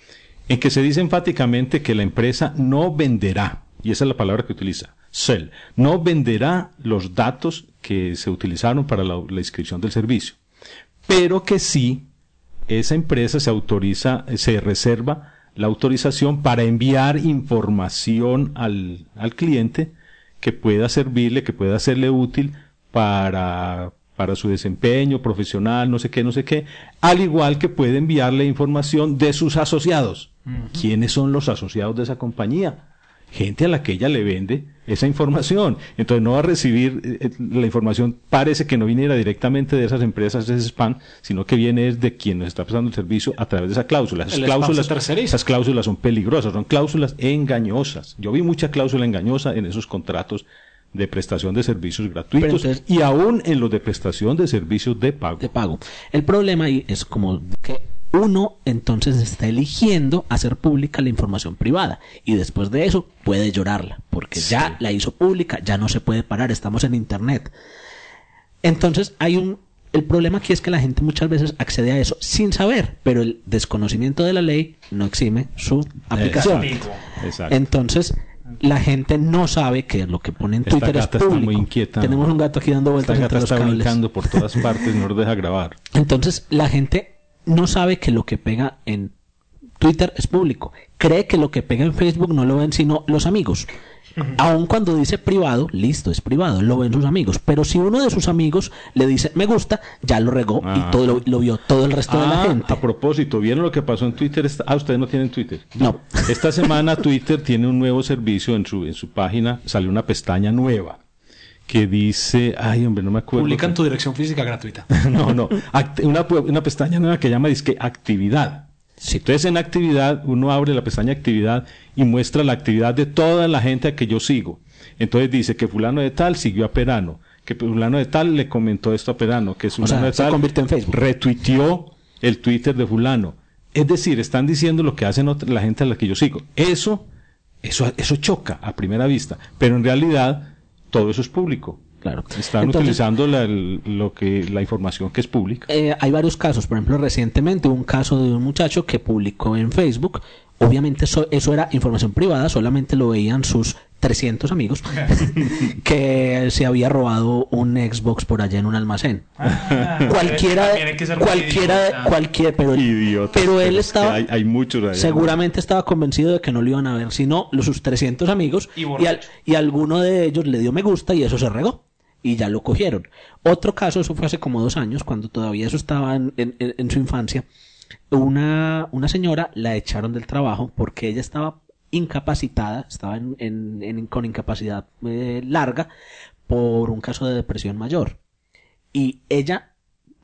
en que se dice enfáticamente que la empresa no venderá, y esa es la palabra que utiliza, sell, no venderá los datos que se utilizaron para la, la inscripción del servicio, pero que sí, esa empresa se autoriza, se reserva la autorización para enviar información al, al cliente que pueda servirle, que pueda serle útil para, para su desempeño profesional, no sé qué, no sé qué, al igual que puede enviarle información de sus asociados. ¿Quiénes son los asociados de esa compañía? Gente a la que ella le vende esa información. Entonces no va a recibir eh, eh, la información, parece que no viniera directamente de esas empresas, de ese spam, sino que viene de quien nos está prestando el servicio a través de esa cláusula. Esas El cláusulas, esas cláusulas son peligrosas, son cláusulas engañosas. Yo vi mucha cláusula engañosa en esos contratos de prestación de servicios gratuitos entonces- y aún en los de prestación de servicios de pago. de pago. El problema ahí es como que uno entonces está eligiendo hacer pública la información privada y después de eso puede llorarla porque ya la hizo pública, ya no se puede parar, estamos en internet. Entonces hay un el problema aquí es que la gente muchas veces accede a eso sin saber, pero el desconocimiento de la ley no exime su aplicación. Exacto. Exacto. Entonces, la gente no sabe que lo que pone en Esta Twitter es gata está público. muy inquieta. Tenemos un gato aquí dando Esta vueltas gata entre los está cables. brincando por todas partes, no nos deja grabar. Entonces, la gente no sabe que lo que pega en Twitter es público. Cree que lo que pega en Facebook no lo ven sino los amigos. Aun cuando dice privado, listo, es privado, lo ven sus amigos. Pero si uno de sus amigos le dice me gusta, ya lo regó Ah. y todo lo, lo vio todo el resto de la Ah, gente. A propósito, ¿vieron lo que pasó en Twitter? Ah, ustedes no tienen Twitter. No. Esta semana Twitter tiene un nuevo servicio en su, en su página, salió una pestaña nueva que dice, ay hombre, no me acuerdo. Publican tu dirección física gratuita. no, no, act- una, una pestaña nueva que llama disque actividad. Entonces en actividad uno abre la pestaña actividad y muestra la actividad de toda la gente a que yo sigo. Entonces dice que fulano de tal siguió a Perano, que fulano de tal le comentó esto a Perano, que fulano sea, de se tal convirtió en Facebook. retuiteó el Twitter de fulano. Es decir, están diciendo lo que hacen otra- la gente a la que yo sigo. Eso, eso, eso choca a primera vista, pero en realidad todo eso es público. Claro. Están Entonces, utilizando la, lo que, la información que es pública. eh, hay varios casos. Por ejemplo, recientemente hubo un caso de un muchacho que publicó en Facebook. Obviamente eso, eso era información privada, solamente lo veían sus 300 amigos, que se había robado un Xbox por allá en un almacén. cualquiera, muy cualquiera, idiota. cualquier, pero, Idiota. pero él es que estaba, Hay, hay muchos. ahí. seguramente estaba convencido de que no lo iban a ver, sino los, sus 300 amigos, Y y, al- borracho. y alguno de ellos le dio me gusta y eso se regó. Y ya lo cogieron. Otro caso, eso fue hace como dos años, cuando todavía eso estaba en, en- su infancia. Una, una señora la echaron del trabajo porque ella estaba incapacitada, estaba en, en- con incapacidad eh, larga por un caso de depresión mayor. Y ella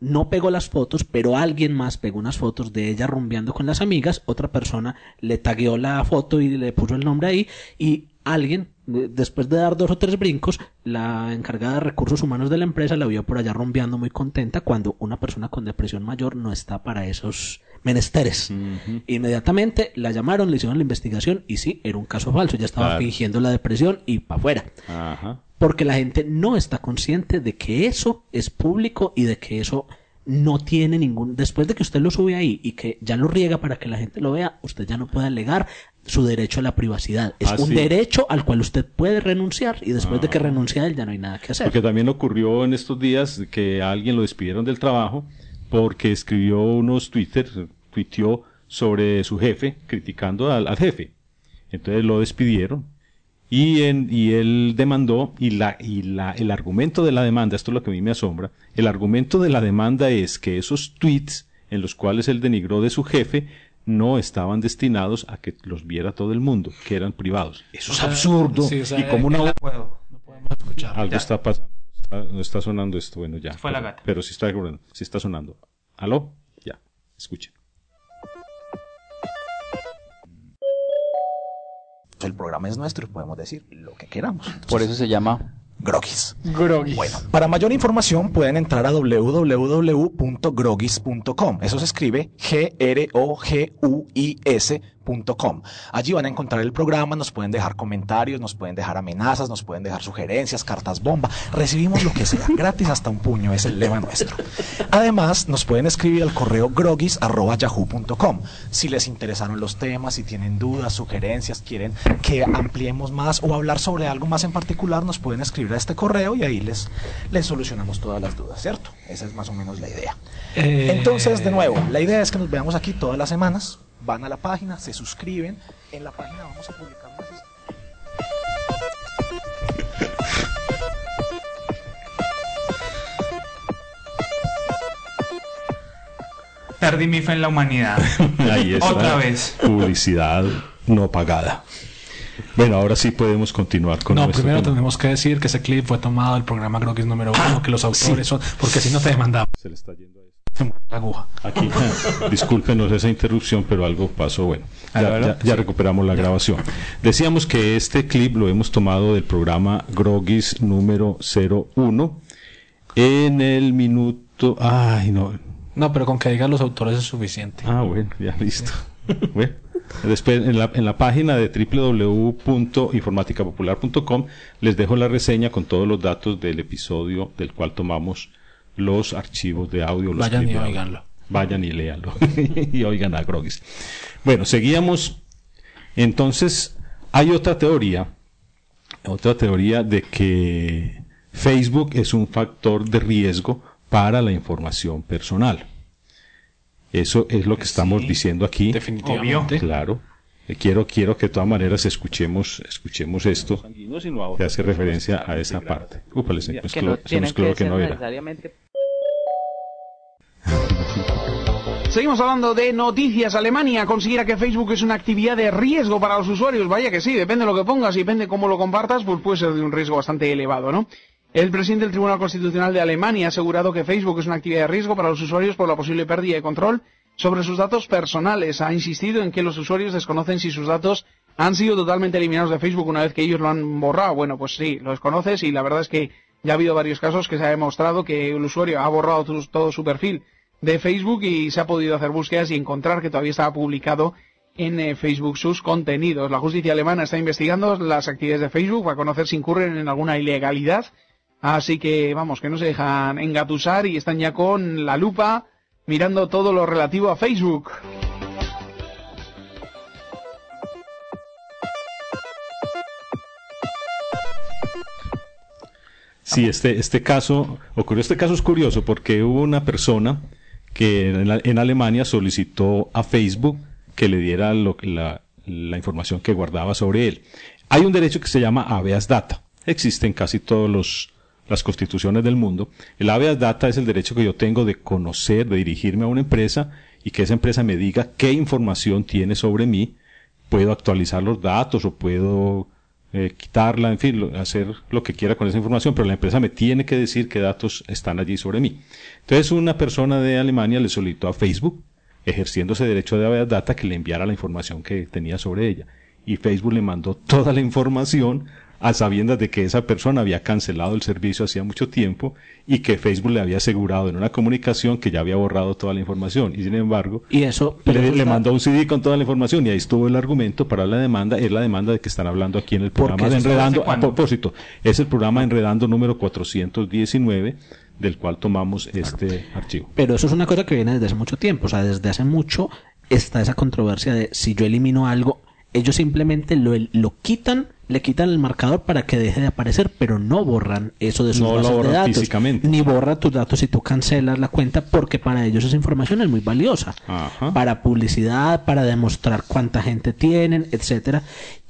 no pegó las fotos, pero alguien más pegó unas fotos de ella rumbeando con las amigas, otra persona le tagueó la foto y le puso el nombre ahí, y alguien, después de dar dos o tres brincos, la encargada de recursos humanos de la empresa la vio por allá rumbeando muy contenta cuando una persona con depresión mayor no está para esos menesteres. Inmediatamente la llamaron, le hicieron la investigación y sí, era un caso falso, ya estaba Claro. fingiendo la depresión y para afuera Ajá. porque la gente no está consciente de que eso es público y de que eso no tiene ningún después de que usted lo sube ahí y que ya lo riega para que la gente lo vea usted ya no puede alegar su derecho a la privacidad es Ah, un sí. derecho al cual usted puede renunciar y después de que renuncia a él ya no hay nada que hacer Porque también ocurrió en estos días que a alguien lo despidieron del trabajo porque escribió unos Twitter, tuiteó sobre su jefe, criticando al, al jefe. Entonces lo despidieron y, en, y él demandó y, la, y la, el argumento de la demanda, esto es lo que a mí me asombra, el argumento de la demanda es que esos tweets en los cuales él denigró de su jefe no estaban destinados a que los viera todo el mundo, que eran privados. Eso es absurdo. sí, o sea, y como una No puedo. No podemos escuchar. algo Ya. está pasando. Está, no está sonando esto. Bueno, ya. Fue la pero, gata. Pero sí está, sí está sonando. ¿Aló? Ya. Escuchen. el programa es nuestro y podemos decir lo que queramos. Por eso se llama Grogis. Grogis. Bueno, para mayor información pueden entrar a www.grogis.com. Eso se escribe Allí van a encontrar el programa, nos pueden dejar comentarios, nos pueden dejar amenazas, nos pueden dejar sugerencias, cartas bomba. Recibimos lo que sea, gratis hasta un puño, es el lema nuestro. Además, nos pueden escribir al correo grogis.yahoo.com. Si les interesaron los temas, si tienen dudas, sugerencias, quieren que ampliemos más o hablar sobre algo más en particular, nos pueden escribir a este correo y ahí les, les solucionamos todas las dudas, ¿cierto? Esa es más o menos la idea. Eh, Entonces, de nuevo, la idea es que nos veamos aquí todas las semanas, van a la página, se suscriben, en la página vamos a publicar más. Perdí mi fe en la humanidad. Ahí está. Otra vez. Publicidad no pagada. Bueno, ahora sí podemos continuar con No, primero tema. tenemos que decir que ese clip fue tomado del programa Grogis número uno, que los autores son, porque si no te demandamos. Se le está yendo. Se muere la aguja. Aquí, discúlpenos esa interrupción, pero algo pasó. Bueno, ya, Aló, ya- ya recuperamos la grabación. Decíamos que este clip lo hemos tomado del programa Grogis número 01 en el minuto. Ay, no. No, pero con que digan los autores es suficiente. Ah, bueno, ya listo. Bueno, después en la, en la página de www.informaticapopular.com les dejo la reseña con todos los datos del episodio del cual tomamos los archivos de audio. Los Vayan y óiganlo. Vayan y léanlo. y oigan a Grogis. Bueno, seguíamos. Entonces, hay otra teoría, otra teoría de que Facebook es un factor de riesgo para la información personal. Eso es lo que estamos Sí, diciendo aquí. Definitivamente. Claro. Eh, Quiero, quiero que de todas maneras escuchemos, escuchemos esto que hace referencia a esa parte. Úpale, Que no tienen ser no necesariamente Seguimos hablando de noticias. Alemania considera que Facebook es una actividad de riesgo para los usuarios. Vaya que sí, depende de lo que pongas y depende cómo lo compartas, pues puede ser de un riesgo bastante elevado, ¿no? El presidente del Tribunal Constitucional de Alemania ha asegurado que Facebook es una actividad de riesgo para los usuarios por la posible pérdida de control sobre sus datos personales. Ha insistido en que los usuarios desconocen si sus datos han sido totalmente eliminados de Facebook una vez que ellos lo han borrado. Bueno, pues sí, lo desconoces y la verdad es que ya ha habido varios casos que se ha demostrado que el usuario ha borrado todo su perfil de Facebook y se ha podido hacer búsquedas y encontrar que todavía estaba publicado en eh, Facebook sus contenidos. La justicia alemana está investigando las actividades de Facebook para conocer si incurren en alguna ilegalidad. Así que vamos, que no se dejan engatusar y están ya con la lupa mirando todo lo relativo a Facebook. Sí, este, este caso, ocurrió este caso es curioso porque hubo una persona que en, en Alemania solicitó a Facebook que le diera la, información que guardaba sobre él. Hay un derecho que se llama habeas data. Existe en casi todas las constituciones del mundo. El habeas data es el derecho que yo tengo de conocer, de dirigirme a una empresa y que esa empresa me diga qué información tiene sobre mí. Puedo actualizar los datos o puedo eh, quitarla, en fin, hacer lo que quiera con esa información, pero la empresa me tiene que decir qué datos están allí sobre mí. Entonces una persona de Alemania le solicitó a Facebook, ejerciendo ese derecho de habeas data, que le enviara la información que tenía sobre ella. Y Facebook le mandó toda la información a sabiendas de que esa persona había cancelado el servicio hacía mucho tiempo y que Facebook le había asegurado en una comunicación que ya había borrado toda la información. Y sin embargo, Y eso, le, eso le está- mandó un CD con toda la información y ahí estuvo el argumento para la demanda. Es la demanda de que están hablando aquí en el programa de Enredando. ¿desde A propósito, es el programa Enredando número 419 del cual tomamos este archivo. Pero eso es una cosa que viene desde hace mucho tiempo. O sea, desde hace mucho está esa controversia de si yo elimino algo, ellos simplemente lo, lo quitan, le quitan el marcador para que deje de aparecer, pero no borran eso de sus No lo bases de borran datos. físicamente. Ni borra tus datos si tú cancelas la cuenta, porque para ellos esa información es muy valiosa. Ajá. Para publicidad, para demostrar cuánta gente tienen, etcétera.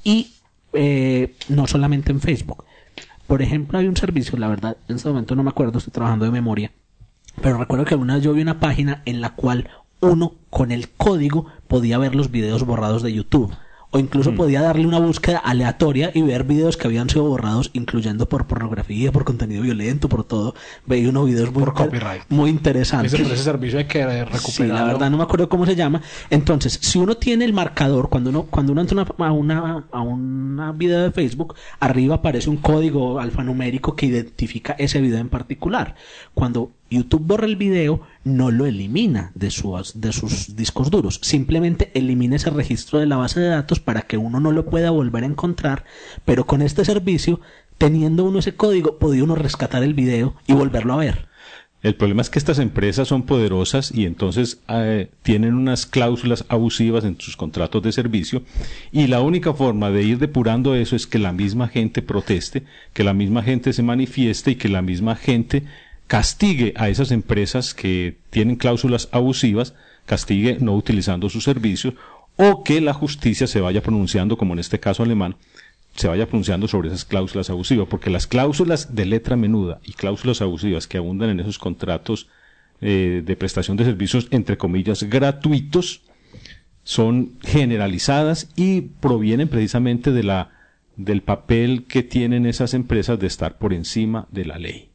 Y eh, no solamente en Facebook. Por ejemplo, hay un servicio, la verdad, en este momento no me acuerdo, estoy trabajando de memoria, pero recuerdo que alguna vez yo vi una página en la cual uno con el código podía ver los videos borrados de YouTube o incluso Mm. podía darle una búsqueda aleatoria y ver videos que habían sido borrados, incluyendo por pornografía, por contenido violento, por todo. Veía unos videos muy, Por copyright. muy interesantes. Ese, ese servicio hay que eh, Sí, recuperarlo. la verdad no me acuerdo cómo se llama. Entonces, si uno tiene el marcador, cuando uno, cuando uno entra una- a una, a una video de Facebook, arriba aparece un código alfanumérico que identifica ese video en particular. Cuando YouTube borra el video, no lo elimina de sus, de sus discos duros. Simplemente elimina ese registro de la base de datos para que uno no lo pueda volver a encontrar. Pero con este servicio, teniendo uno ese código, podía uno rescatar el video y volverlo a ver. El problema es que estas empresas son poderosas y entonces eh, tienen unas cláusulas abusivas en sus contratos de servicio y la única forma de ir depurando eso es que la misma gente proteste, que la misma gente se manifieste y que la misma gente castigue a esas empresas que tienen cláusulas abusivas, castigue no utilizando sus servicios o que la justicia se vaya pronunciando, como en este caso alemán, se vaya pronunciando sobre esas cláusulas abusivas, porque las cláusulas de letra menuda y cláusulas abusivas que abundan en esos contratos eh, de prestación de servicios, entre comillas, gratuitos, son generalizadas y provienen precisamente de la, del papel que tienen esas empresas de estar por encima de la ley.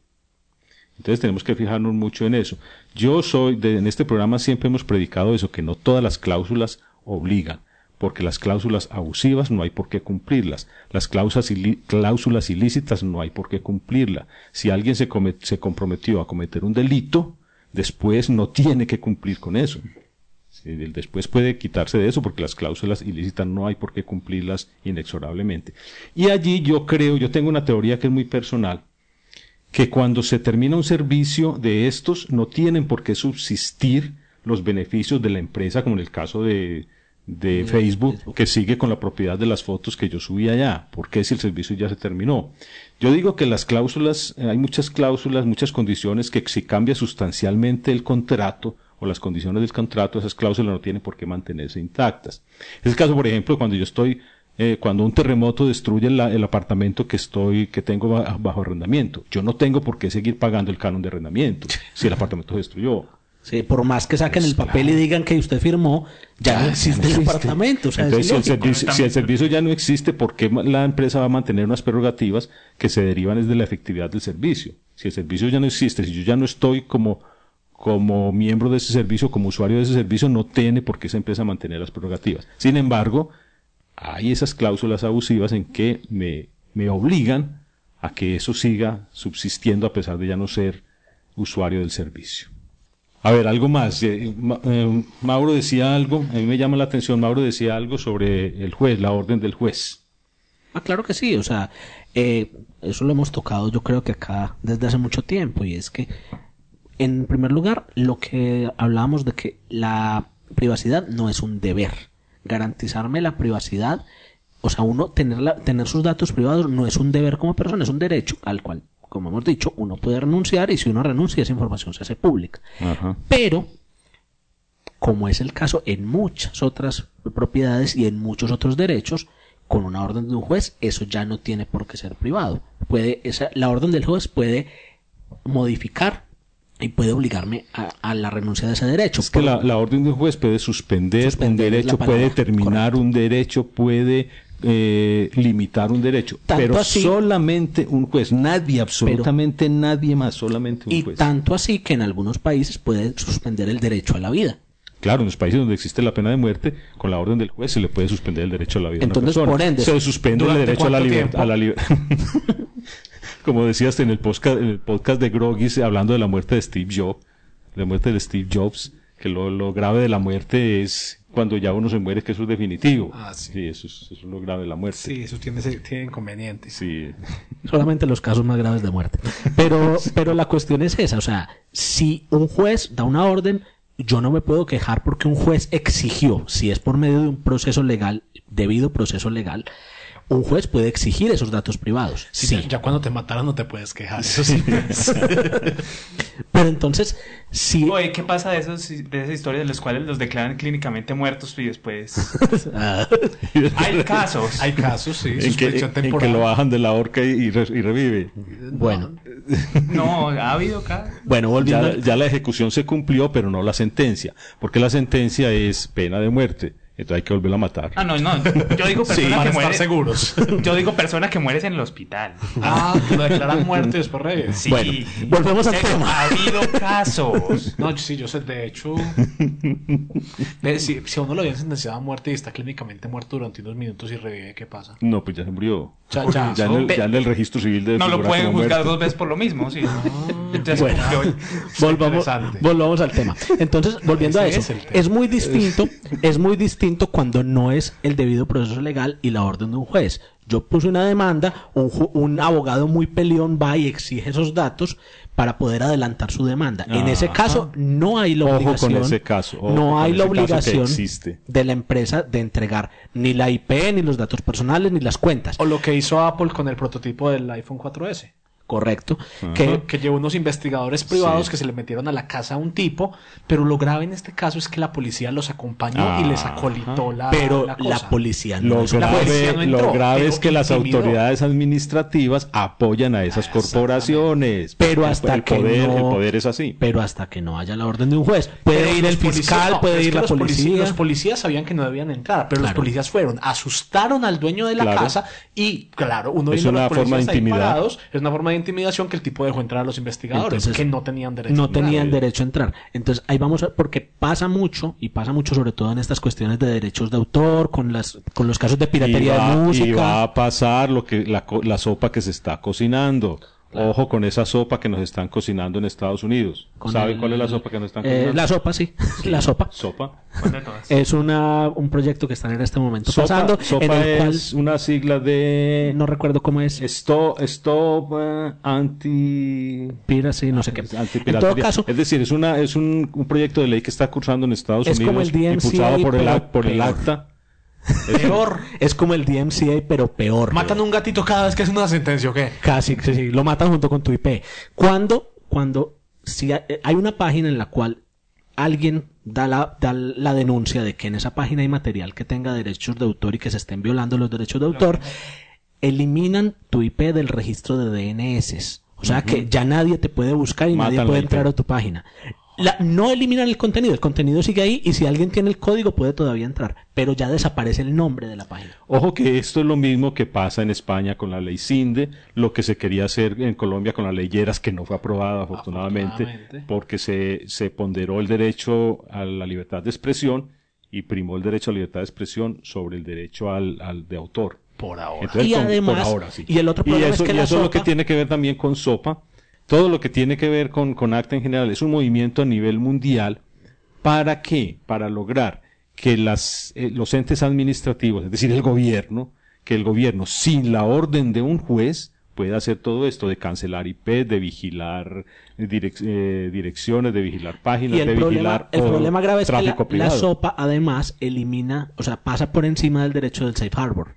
Entonces tenemos que fijarnos mucho en eso. Yo soy, de, en este programa siempre hemos predicado eso, que no todas las cláusulas obligan, porque las cláusulas abusivas no hay por qué cumplirlas, las cláusulas, ilícitas no hay por qué cumplirlas. Si alguien se, se comprometió a cometer un delito, después no tiene que cumplir con eso. Después puede quitarse de eso porque las cláusulas ilícitas no hay por qué cumplirlas inexorablemente. Y allí yo creo, yo tengo una teoría que es muy personal, que cuando se termina un servicio de estos no tienen por qué subsistir los beneficios de la empresa, como en el caso de, de Facebook, que sigue con la propiedad de las fotos que yo subí allá. ¿Por qué si el servicio ya se terminó? Yo digo que las cláusulas, eh, hay muchas cláusulas, muchas condiciones que si cambia sustancialmente el contrato o las condiciones del contrato, esas cláusulas no tienen por qué mantenerse intactas. Es el caso, por ejemplo, cuando yo estoy eh, cuando un terremoto destruye la- el apartamento que estoy, que tengo ba- bajo arrendamiento. Yo no tengo por qué seguir pagando el canon de arrendamiento si el apartamento se destruyó. Sí, por más que saquen el papel y digan que usted firmó, ya, no existe el apartamento. O sea, es Entonces, si el, servicio, si el servicio ya no existe, ¿por qué la empresa va a mantener unas prerrogativas que se derivan desde la efectividad del servicio? Si el servicio ya no existe, si yo ya no estoy como, como miembro de ese servicio, como usuario de ese servicio, no tiene por qué esa empresa mantener las prerrogativas. Sin embargo, hay esas cláusulas abusivas en que me, me obligan a que eso siga subsistiendo a pesar de ya no ser usuario del servicio. A ver, algo más. Eh, eh, Mauro decía algo, a mí me llama la atención, Mauro decía algo sobre el juez, la orden del juez. Ah, claro que sí, o sea, eh, eso lo hemos tocado yo creo que acá desde hace mucho tiempo y es que, en primer lugar, lo que hablábamos de que la privacidad no es un deber. Garantizarme la privacidad, o sea, uno tener, la- tener sus datos privados no es un deber como persona, es un derecho al cual, como hemos dicho, uno puede renunciar y si uno renuncia esa información se hace pública. Ajá. Pero, como es el caso en muchas otras propiedades y en muchos otros derechos, con una orden de un juez, eso ya no tiene por qué ser privado. Puede, esa, la orden del juez puede modificar y puede obligarme a, a la renuncia de ese derecho. Es que la, la orden de un juez puede suspender, Suspender un derecho, puede terminar un derecho, puede eh, limitar un derecho, Tanto pero así- solamente un juez, nadie, absolutamente nadie más, solamente un y juez. tanto así que en algunos países puede suspender el derecho a la vida. Claro, en los países donde existe la pena de muerte, con la orden del juez se le puede suspender el derecho a la vida. a una Entonces, persona. por ende, se suspende el ¿durante derecho a la libertad. Como decías en el podcast, en el podcast de Grogis, hablando de la muerte de Steve Jobs, la muerte de Steve Jobs, que lo, lo grave de la muerte es cuando ya uno se muere, que eso es definitivo. Ah, sí. eso, es, eso es lo grave de la muerte. Sí, eso tiene, tiene inconvenientes. Sí. Solamente los casos más graves de muerte. Pero, pero la cuestión es esa, o sea, si un juez da una orden, yo no me puedo quejar porque un juez exigió, si es por medio de un proceso legal, debido proceso legal, un juez puede exigir esos datos privados. Sí, Sí. ya, ya cuando te mataran no te puedes quejar. Eso sí. Pero entonces, si... Oye, ¿qué pasa de, esos, de esas historias de los cuales los declaran clínicamente muertos y después... Ah, Hay casos. Hay casos, sí. En que, en que lo bajan de la horca y, y re- y revive. bueno, No, ha habido casos. bueno, volviendo... Ya la ejecución se cumplió, pero no la sentencia, porque la sentencia es pena de muerte. Entonces hay que volverla a matar. Ah, no, no. Yo digo Sí, persona para que estar muere. seguros. Yo digo persona que mueres en el hospital. Ah, que lo declaran muerte y después revive. Sí. Bueno, volvemos al tema. Ha habido casos. No, sí, yo sé, de hecho. Si, si a uno lo habían sentenciado a muerte y está clínicamente muerto durante unos minutos y revive, ¿qué pasa? No, pues ya se murió. Ya, ya. Ya en el, ya en el registro civil de No lo pueden juzgar muerto. dos veces por lo mismo, sí. Entonces, Bueno. yo- volvamos, al tema. Entonces, volviendo a eso, es muy distinto, es muy distinto cuando no es el debido proceso legal y la orden de un juez. Yo puse una demanda, un, un abogado muy peleón va y exige esos datos para poder adelantar su demanda. En ese Ajá. caso no hay la Ojo con obligación, ese caso, ojo no hay la obligación existe. de la empresa de entregar ni la IP, ni los datos personales, ni las cuentas. O lo que hizo Apple con el prototipo del iPhone 4S. Correcto. Que Que llevó unos investigadores privados Sí. que se le metieron a la casa a un tipo, pero lo grave en este caso es que la policía los acompañó y les Ajá. acolitó la, pero la policía no Lo grave, policía no lo grave es que las intimidó. autoridades administrativas apoyan a esas corporaciones. Pero hasta el que poder, no- el poder es así. pero hasta que no haya la orden de un juez. Puede Pero ir los el fiscal, no, puede ir que la los policía. Los policías sabían que no debían entrar, pero los Claro. policías fueron, asustaron al dueño de la Claro. casa y, claro, uno Es una los forma de es una forma de intimidación que el tipo dejó entrar a los investigadores, Entonces, que no tenían derecho. no a entrar. tenían derecho a entrar. Entonces ahí vamos a, porque pasa mucho y pasa mucho sobre todo en estas cuestiones de derechos de autor, con las con los casos de piratería y va, de música. y va a pasar lo que la, co- la sopa que se está cocinando. Ojo con esa sopa que nos están cocinando en Estados Unidos. con ¿Saben el- cuál es la sopa que nos están eh, cocinando? la sopa, sí, la sopa. sopa. ¿cuál de todas? Es una un proyecto que están en este momento Sopa, pasando sopa en el cual es una sigla de no recuerdo cómo es. Stop, stop eh, anti Piracy, no sé qué. En todo caso, es decir, es una es un, un proyecto de ley que está cursando en Estados Es como Unidos el DMCA, impulsado por el ac- por el peor. acta. Peor. es como el DMCA pero peor. Matan a un gatito cada vez que es una sentencia, ¿o qué? Casi, sí, sí, lo matan junto con tu IP. Cuando, cuando, si hay, hay una página en la cual alguien da la, da la denuncia de que en esa página hay material que tenga derechos de autor y que se estén violando los derechos de autor, eliminan tu IP del registro de DNS. O sea que ya nadie te puede buscar y nadie puede IP. entrar a tu página. La- no eliminan el contenido, el contenido sigue ahí y si alguien tiene el código puede todavía entrar, pero ya desaparece el nombre de la página. Ojo que esto es lo mismo que pasa en España con la ley CINDE, lo que se quería hacer en Colombia con la ley Lleras, que no fue aprobada afortunadamente, Afortunadamente. porque se, se ponderó el derecho a la libertad de expresión y primó el derecho a la libertad de expresión sobre el derecho al, al de autor. Por ahora. Entonces, Y con- además- por ahora, sí. y el otro problema es eso, que y la eso es lo que tiene que ver también con SOPA. Todo lo que tiene que ver con, con ACTA en general es un movimiento a nivel mundial. ¿Para qué? Para lograr que las, eh, los entes administrativos, es decir, el gobierno, que el gobierno, sin la orden de un juez, pueda hacer todo esto de cancelar IP, de vigilar eh, direc- eh, direcciones, de vigilar páginas, Y el de problema, vigilar el o problema grave es que la, la sopa además elimina, o sea, pasa por encima del derecho del safe harbor.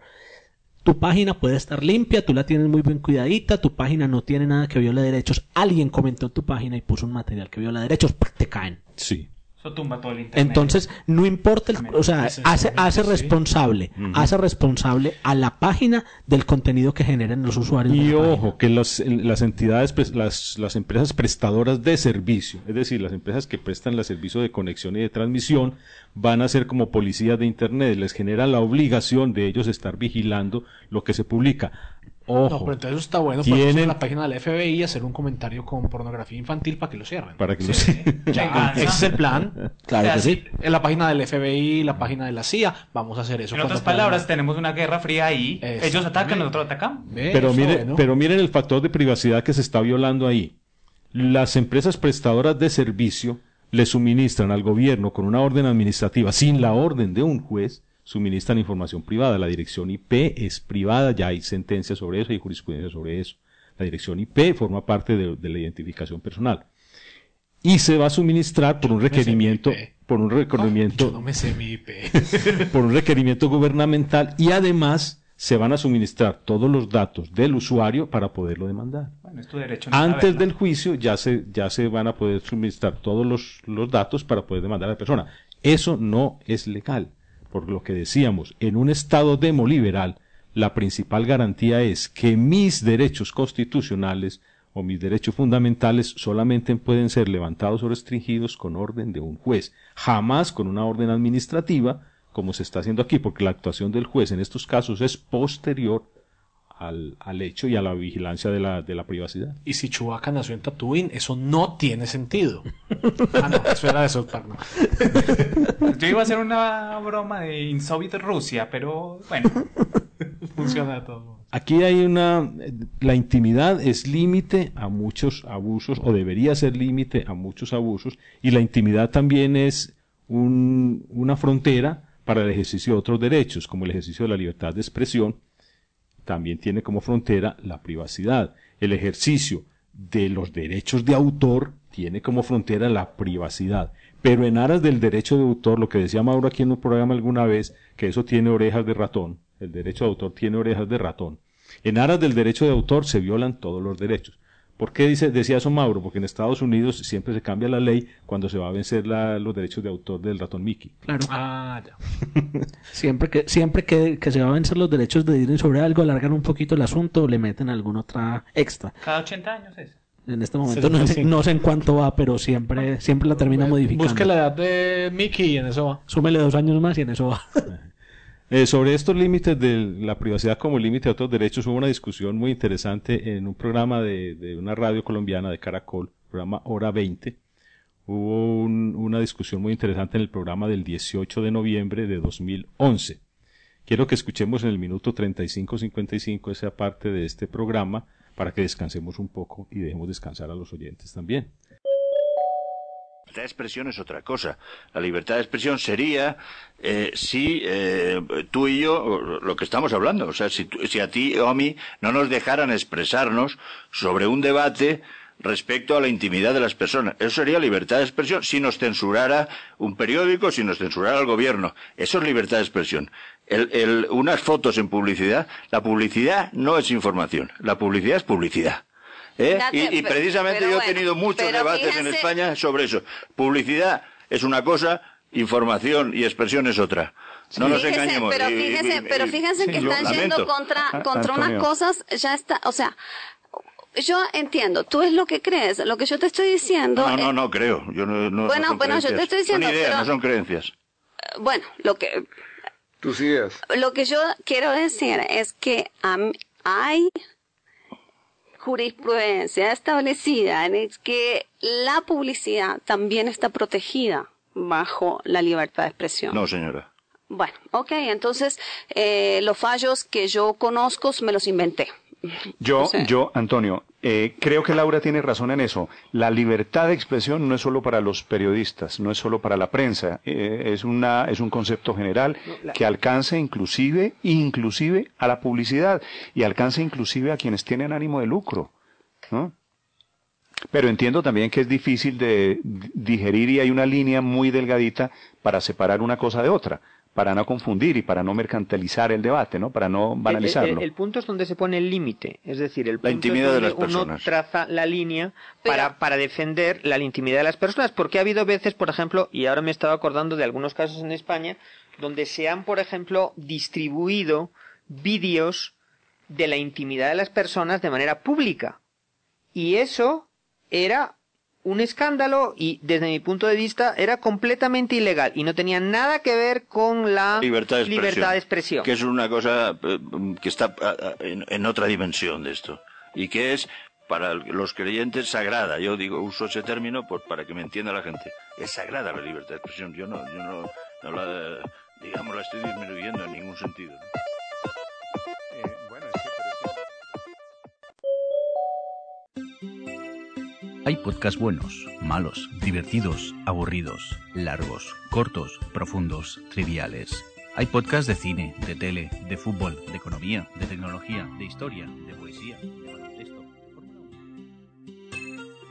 Tu página puede estar limpia, tú la tienes muy bien cuidadita, tu página no tiene nada que viole derechos, alguien comentó en tu página y puso un material que viola derechos, te caen. Sí. Eso tumba todo el internet. Entonces, no importa, el- o sea, hace, hace sí. responsable, hace responsable a la página del contenido que generen los usuarios. Y página. ojo, que los- las entidades, pres- las, las empresas prestadoras de servicio, es decir, las empresas que prestan el servicio de conexión y de transmisión, van a ser como policías de Internet, les genera la obligación de ellos estar vigilando lo que se publica. No, Ojo, pero entonces eso está bueno. Tienen... Tienen- en la página del FBI y hacer un comentario con pornografía infantil para que lo cierren. para que no Ya, ese es el plan. Claro que sí. En la página del FBI, la página de la CIA, vamos a hacer eso. En otras palabras, tenemos una guerra fría ahí. Ellos atacan, nosotros atacamos. Pero, eso, mire, bueno. pero miren el factor de privacidad que se está violando ahí. Las empresas prestadoras de servicio le suministran al gobierno con una orden administrativa sin la orden de un juez, suministran información privada. La dirección IP es privada, ya hay sentencias sobre eso, hay jurisprudencia sobre eso. La dirección IP forma parte de, de la identificación personal. Y se va a suministrar por un requerimiento, por un requerimiento no me sé mi IP. por un requerimiento gubernamental y además se van a suministrar todos los datos del usuario para poderlo demandar. Bueno, es tu derecho. no Antes del juicio ya se, ya se van a poder suministrar todos los, los datos para poder demandar a la persona. Eso no es legal. Por lo que decíamos, en un Estado demoliberal, la principal garantía es que mis derechos constitucionales o mis derechos fundamentales solamente pueden ser levantados o restringidos con orden de un juez, jamás con una orden administrativa como se está haciendo aquí, porque la actuación del juez en estos casos es posterior al, al hecho y a la vigilancia de la, de la privacidad. Y si Chewbacca nació en Tatooine, eso no tiene sentido. ah, no, eso era de South Park, ¿no? Yo iba a hacer una broma de Insoviet Rusia, pero bueno. Funciona de todo. Aquí hay una, la intimidad es límite a muchos abusos o debería ser límite a muchos abusos y la intimidad también es un- una frontera para el ejercicio de otros derechos, como el ejercicio de la libertad de expresión, también tiene como frontera la privacidad. El ejercicio de los derechos de autor tiene como frontera la privacidad. Pero en aras del derecho de autor, lo que decía Mauro aquí en un programa alguna vez, que eso tiene orejas de ratón, el derecho de autor tiene orejas de ratón. En aras del derecho de autor se violan todos los derechos. ¿Por qué dice, decía eso Mauro? Porque en Estados Unidos siempre se cambia la ley cuando se va a vencer la- los derechos de autor del ratón Mickey. Claro. Ah, ya. Siempre que, siempre que, que se va a vencer los derechos de Disney sobre algo, alargan un poquito el asunto, le meten alguna otra extra. Cada 80 años es. En este momento no sé, 75. no sé en cuánto va, pero siempre, siempre la termina modificando. Busque la edad de Mickey y en eso va. Súmele dos años más y en eso va. Eh, sobre estos límites de la privacidad como límite de otros derechos, hubo una discusión muy interesante en un programa de, de una radio colombiana de Caracol, programa Hora 20. Hubo un- una discusión muy interesante en el programa del 18 de noviembre de 2011. Quiero que escuchemos en el minuto 35-55 esa parte de este programa para que descansemos un poco y dejemos descansar a los oyentes también. Libertad de expresión es otra cosa. La libertad de expresión sería eh, si eh, tú y yo, lo que estamos hablando, o sea, si, si a ti o a mí no nos dejaran expresarnos sobre un debate respecto a la intimidad de las personas. Eso sería libertad de expresión si nos censurara un periódico, si nos censurara el gobierno. Eso es libertad de expresión. El- el- unas fotos en publicidad, la publicidad no es información, la publicidad es publicidad. ¿Eh? Y, precisamente pero yo he tenido muchos debates en España sobre eso. Publicidad es una cosa, información y expresión es otra. No nos engañemos. Pero Y- y- fíjense, y- pero fíjense sí, que están lamento. yendo contra, Ah, contra unas cosas, ya está, o sea, yo entiendo, tú es lo que crees, lo que yo te estoy diciendo, No, no, no creo. Yo no, no- Bueno, no bueno, yo te estoy diciendo, Son ideas, pero- no son creencias. eh, bueno, lo que, Tus ideas. lo que yo quiero decir es que am- hay jurisprudencia establecida en es que la publicidad también está protegida bajo la libertad de expresión. No, señora. Bueno, ok, entonces eh, los fallos que yo conozco me los inventé. Yo, yo, Antonio, eh, creo que Laura tiene razón en eso. La libertad de expresión no es solo para los periodistas, no es solo para la prensa, eh, es una, es un concepto general que alcanza inclusive, inclusive a la publicidad y alcanza inclusive a quienes tienen ánimo de lucro, ¿no? Pero entiendo también que es difícil de digerir y hay una línea muy delgadita para separar una cosa de otra, para no confundir y para no mercantilizar el debate, ¿no? Para no banalizarlo. El, el- el punto es donde se pone el límite, es decir, el La punto intimidad es de donde las uno personas. traza la línea para, para defender la intimidad de las personas, porque ha habido veces, por ejemplo, y ahora me estaba acordando de algunos casos en España, donde se han, por ejemplo, distribuido vídeos de la intimidad de las personas de manera pública. Y eso era un escándalo y desde mi punto de vista era completamente ilegal y no tenía nada que ver con la Libertad de expresión. libertad de expresión. Que es una cosa eh, que está en, en otra dimensión de esto. Y que es, para los creyentes, sagrada. Yo digo, uso ese término por, para que me entienda la gente. Es sagrada la libertad de expresión. Yo no, yo no, no la, digamos, la estoy disminuyendo en ningún sentido. ¿no? Hay podcasts buenos, malos, divertidos, aburridos, largos, cortos, profundos, triviales. Hay podcasts de cine, de tele, de fútbol, de economía, de tecnología, de historia, de poesía, de baloncesto.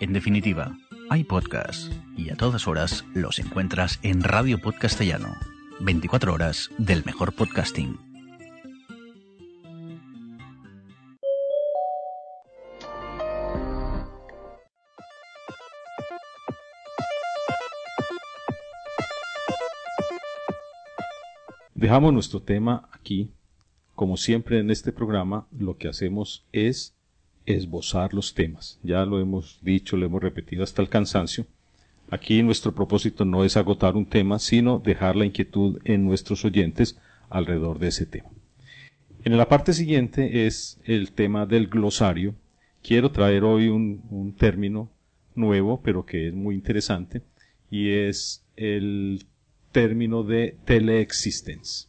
En definitiva, hay podcasts y a todas horas los encuentras en Radio Podcastellano. 24 horas del mejor podcasting. Dejamos nuestro tema aquí. Como siempre en este programa, lo que hacemos es esbozar los temas. Ya lo hemos dicho, lo hemos repetido hasta el cansancio. Aquí nuestro propósito no es agotar un tema, sino dejar la inquietud en nuestros oyentes alrededor de ese tema. En la parte siguiente es el tema del glosario. Quiero traer hoy un, un término nuevo, pero que es muy interesante, y es el término de teleexistence.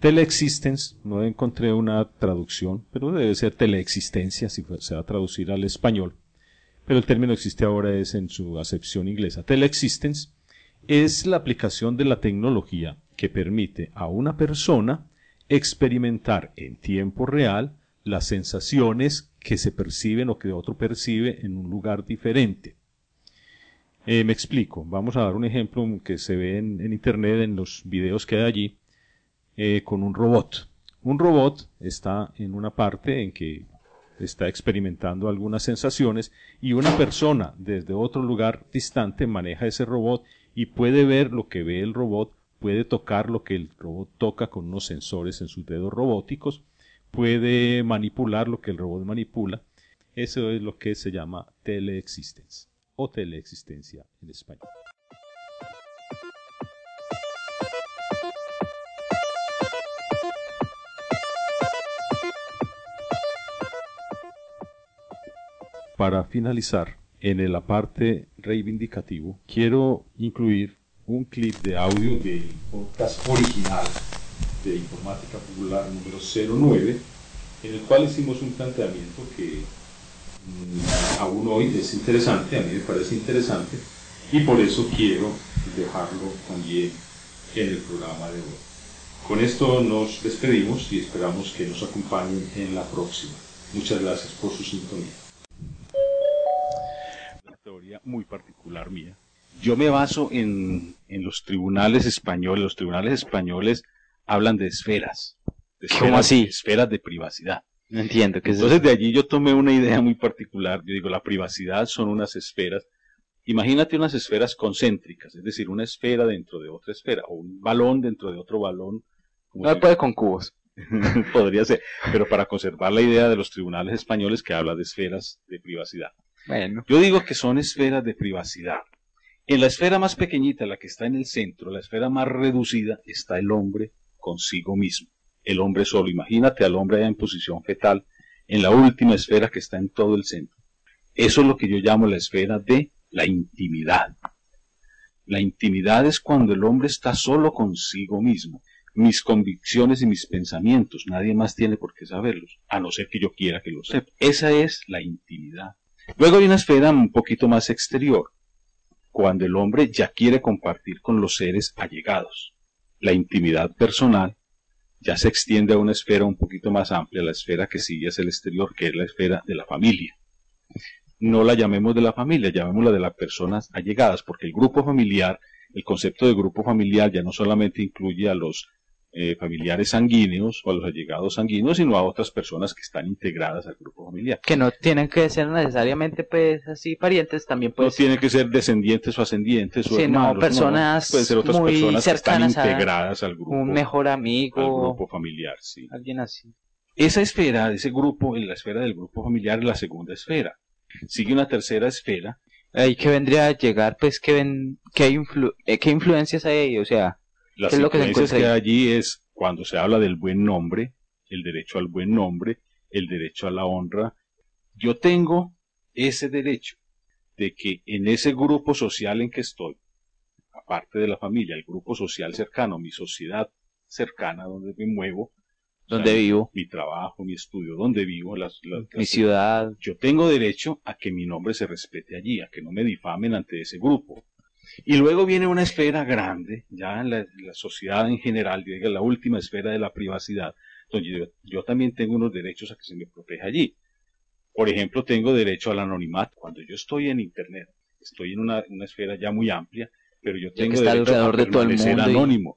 Teleexistence, no encontré una traducción, pero debe ser teleexistencia si se va a traducir al español. Pero el término existe ahora es en su acepción inglesa. Teleexistence es la aplicación de la tecnología que permite a una persona experimentar en tiempo real las sensaciones que se perciben o que otro percibe en un lugar diferente. Eh, me explico. Vamos a dar un ejemplo que se ve en, internet, en los videos que hay allí, eh, con un robot. Un robot está en una parte en que está experimentando algunas sensaciones y una persona desde otro lugar distante maneja ese robot y puede ver lo que ve el robot, puede tocar lo que el robot toca con unos sensores en sus dedos robóticos, puede manipular lo que el robot manipula. Eso es lo que se llama teleexistence o teleexistencia en español. Para finalizar, en la parte reivindicativo, quiero incluir un clip de audio del podcast original de Informática Popular número 09, en el cual hicimos un planteamiento que aún hoy es interesante, a mí me parece interesante, y por eso quiero dejarlo también en el programa de hoy. Con esto nos despedimos y esperamos que nos acompañen en la próxima. Muchas gracias por su sintonía. Una teoría muy particular mía. Yo me baso en, en los tribunales españoles. Los tribunales españoles hablan de esferas. De esferas ¿Cómo así? Esferas de privacidad. No entiendo qué es Entonces eso. de allí yo tomé una idea muy particular. Yo digo, la privacidad son unas esferas. Imagínate unas esferas concéntricas, es decir, una esfera dentro de otra esfera, o un balón dentro de otro balón. No puede con cubos. Podría ser, pero para conservar la idea de los tribunales españoles que habla de esferas de privacidad. Bueno. Yo digo que son esferas de privacidad. En la esfera más pequeñita, la que está en el centro, la esfera más reducida, está el hombre consigo mismo. El hombre solo. Imagínate al hombre en posición fetal, en la última esfera que está en todo el centro. Eso es lo que yo llamo la esfera de la intimidad. La intimidad es cuando el hombre está solo consigo mismo. Mis convicciones y mis pensamientos, nadie más tiene por qué saberlos, a no ser que yo quiera que lo sepa. Esa es la intimidad. Luego hay una esfera un poquito más exterior, cuando el hombre ya quiere compartir con los seres allegados. La intimidad personal ya se extiende a una esfera un poquito más amplia, la esfera que sigue hacia el exterior, que es la esfera de la familia. No la llamemos de la familia, llamémosla de las personas allegadas, porque el grupo familiar, el concepto de grupo familiar ya no solamente incluye a los eh, familiares sanguíneos o a los allegados sanguíneos, sino a otras personas que están integradas al grupo familiar. Que no tienen que ser necesariamente, pues, así parientes, también No pues... tiene que ser descendientes o ascendientes o Sí, no, personas Pueden ser otras muy personas que están cercanas a integradas al grupo, un mejor amigo. al grupo familiar, sí. Alguien así. Esa esfera, ese grupo, en la esfera del grupo familiar es la segunda esfera. Sigue una tercera esfera. Ahí que vendría a llegar, pues, que ven, que hay influ- eh, qué influencias hay ahí, o sea, Las ¿qué es lo que que hay allí es cuando se habla del buen nombre, el derecho al buen nombre, el derecho a la honra. Yo tengo ese derecho de que en ese grupo social en que estoy, aparte de la familia, el grupo social cercano, mi sociedad cercana donde me muevo, o Donde sea, vivo. mi trabajo, mi estudio, donde vivo, las, las- mi las- ciudad, yo tengo derecho a que mi nombre se respete allí, a que no me difamen ante ese grupo. Y luego viene una esfera grande, ya en la, la sociedad en general, diga la última esfera de la privacidad, donde yo, yo también tengo unos derechos a que se me proteja allí. Por ejemplo, tengo derecho al anonimato. Cuando yo estoy en Internet, estoy en una, una esfera ya muy amplia, pero yo tengo está derecho alrededor a de todo el y- anónimo.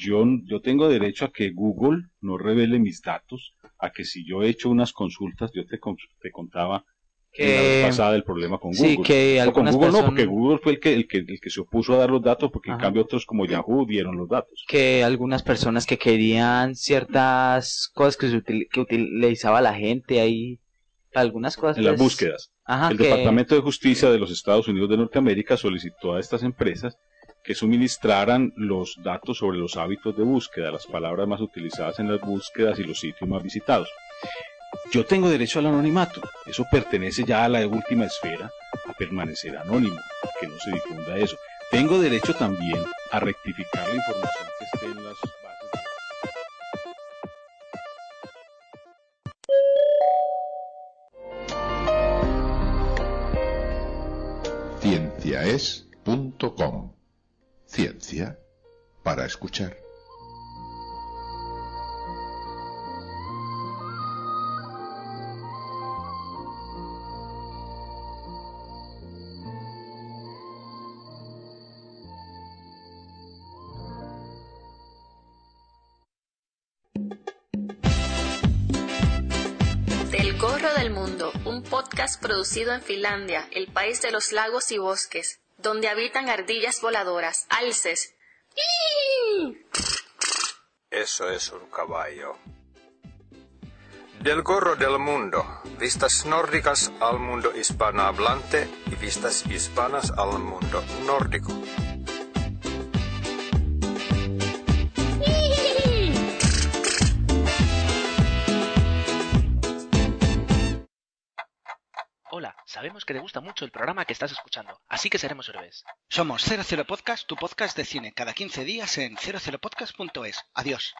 Yo, yo tengo derecho a que Google no revele mis datos, a que si yo he hecho unas consultas, yo te, te contaba Que- la vez pasada el problema con sí, Google. que No, con Google no, porque Google fue el que, el que, el que se opuso a dar los datos, porque en cambio otros como Yahoo dieron los datos. que algunas personas que querían ciertas cosas que, se util- que utilizaba la gente ahí, algunas cosas. En las búsquedas. Ajá, el que- Departamento de Justicia de los Estados Unidos de Norteamérica solicitó a estas empresas que suministraran los datos sobre los hábitos de búsqueda, las palabras más utilizadas en las búsquedas y los sitios más visitados. Yo tengo derecho al anonimato. Eso pertenece ya a la última esfera, a permanecer anónimo, que no se difunda eso. Tengo derecho también a rectificar la información que esté en las bases. Cienciaes.com Ciencia para escuchar. Producido en Finlandia, el país de los lagos y bosques, donde habitan ardillas voladoras, alces. Eso es un caballo. Del gorro del mundo, vistas nórdicas al mundo hispanohablante y vistas hispanas al mundo nórdico. Que te gusta mucho el programa que estás escuchando, así que seremos héroes. Somos 00 Podcast, tu podcast de cine, cada 15 días en 00podcast.es. Adiós.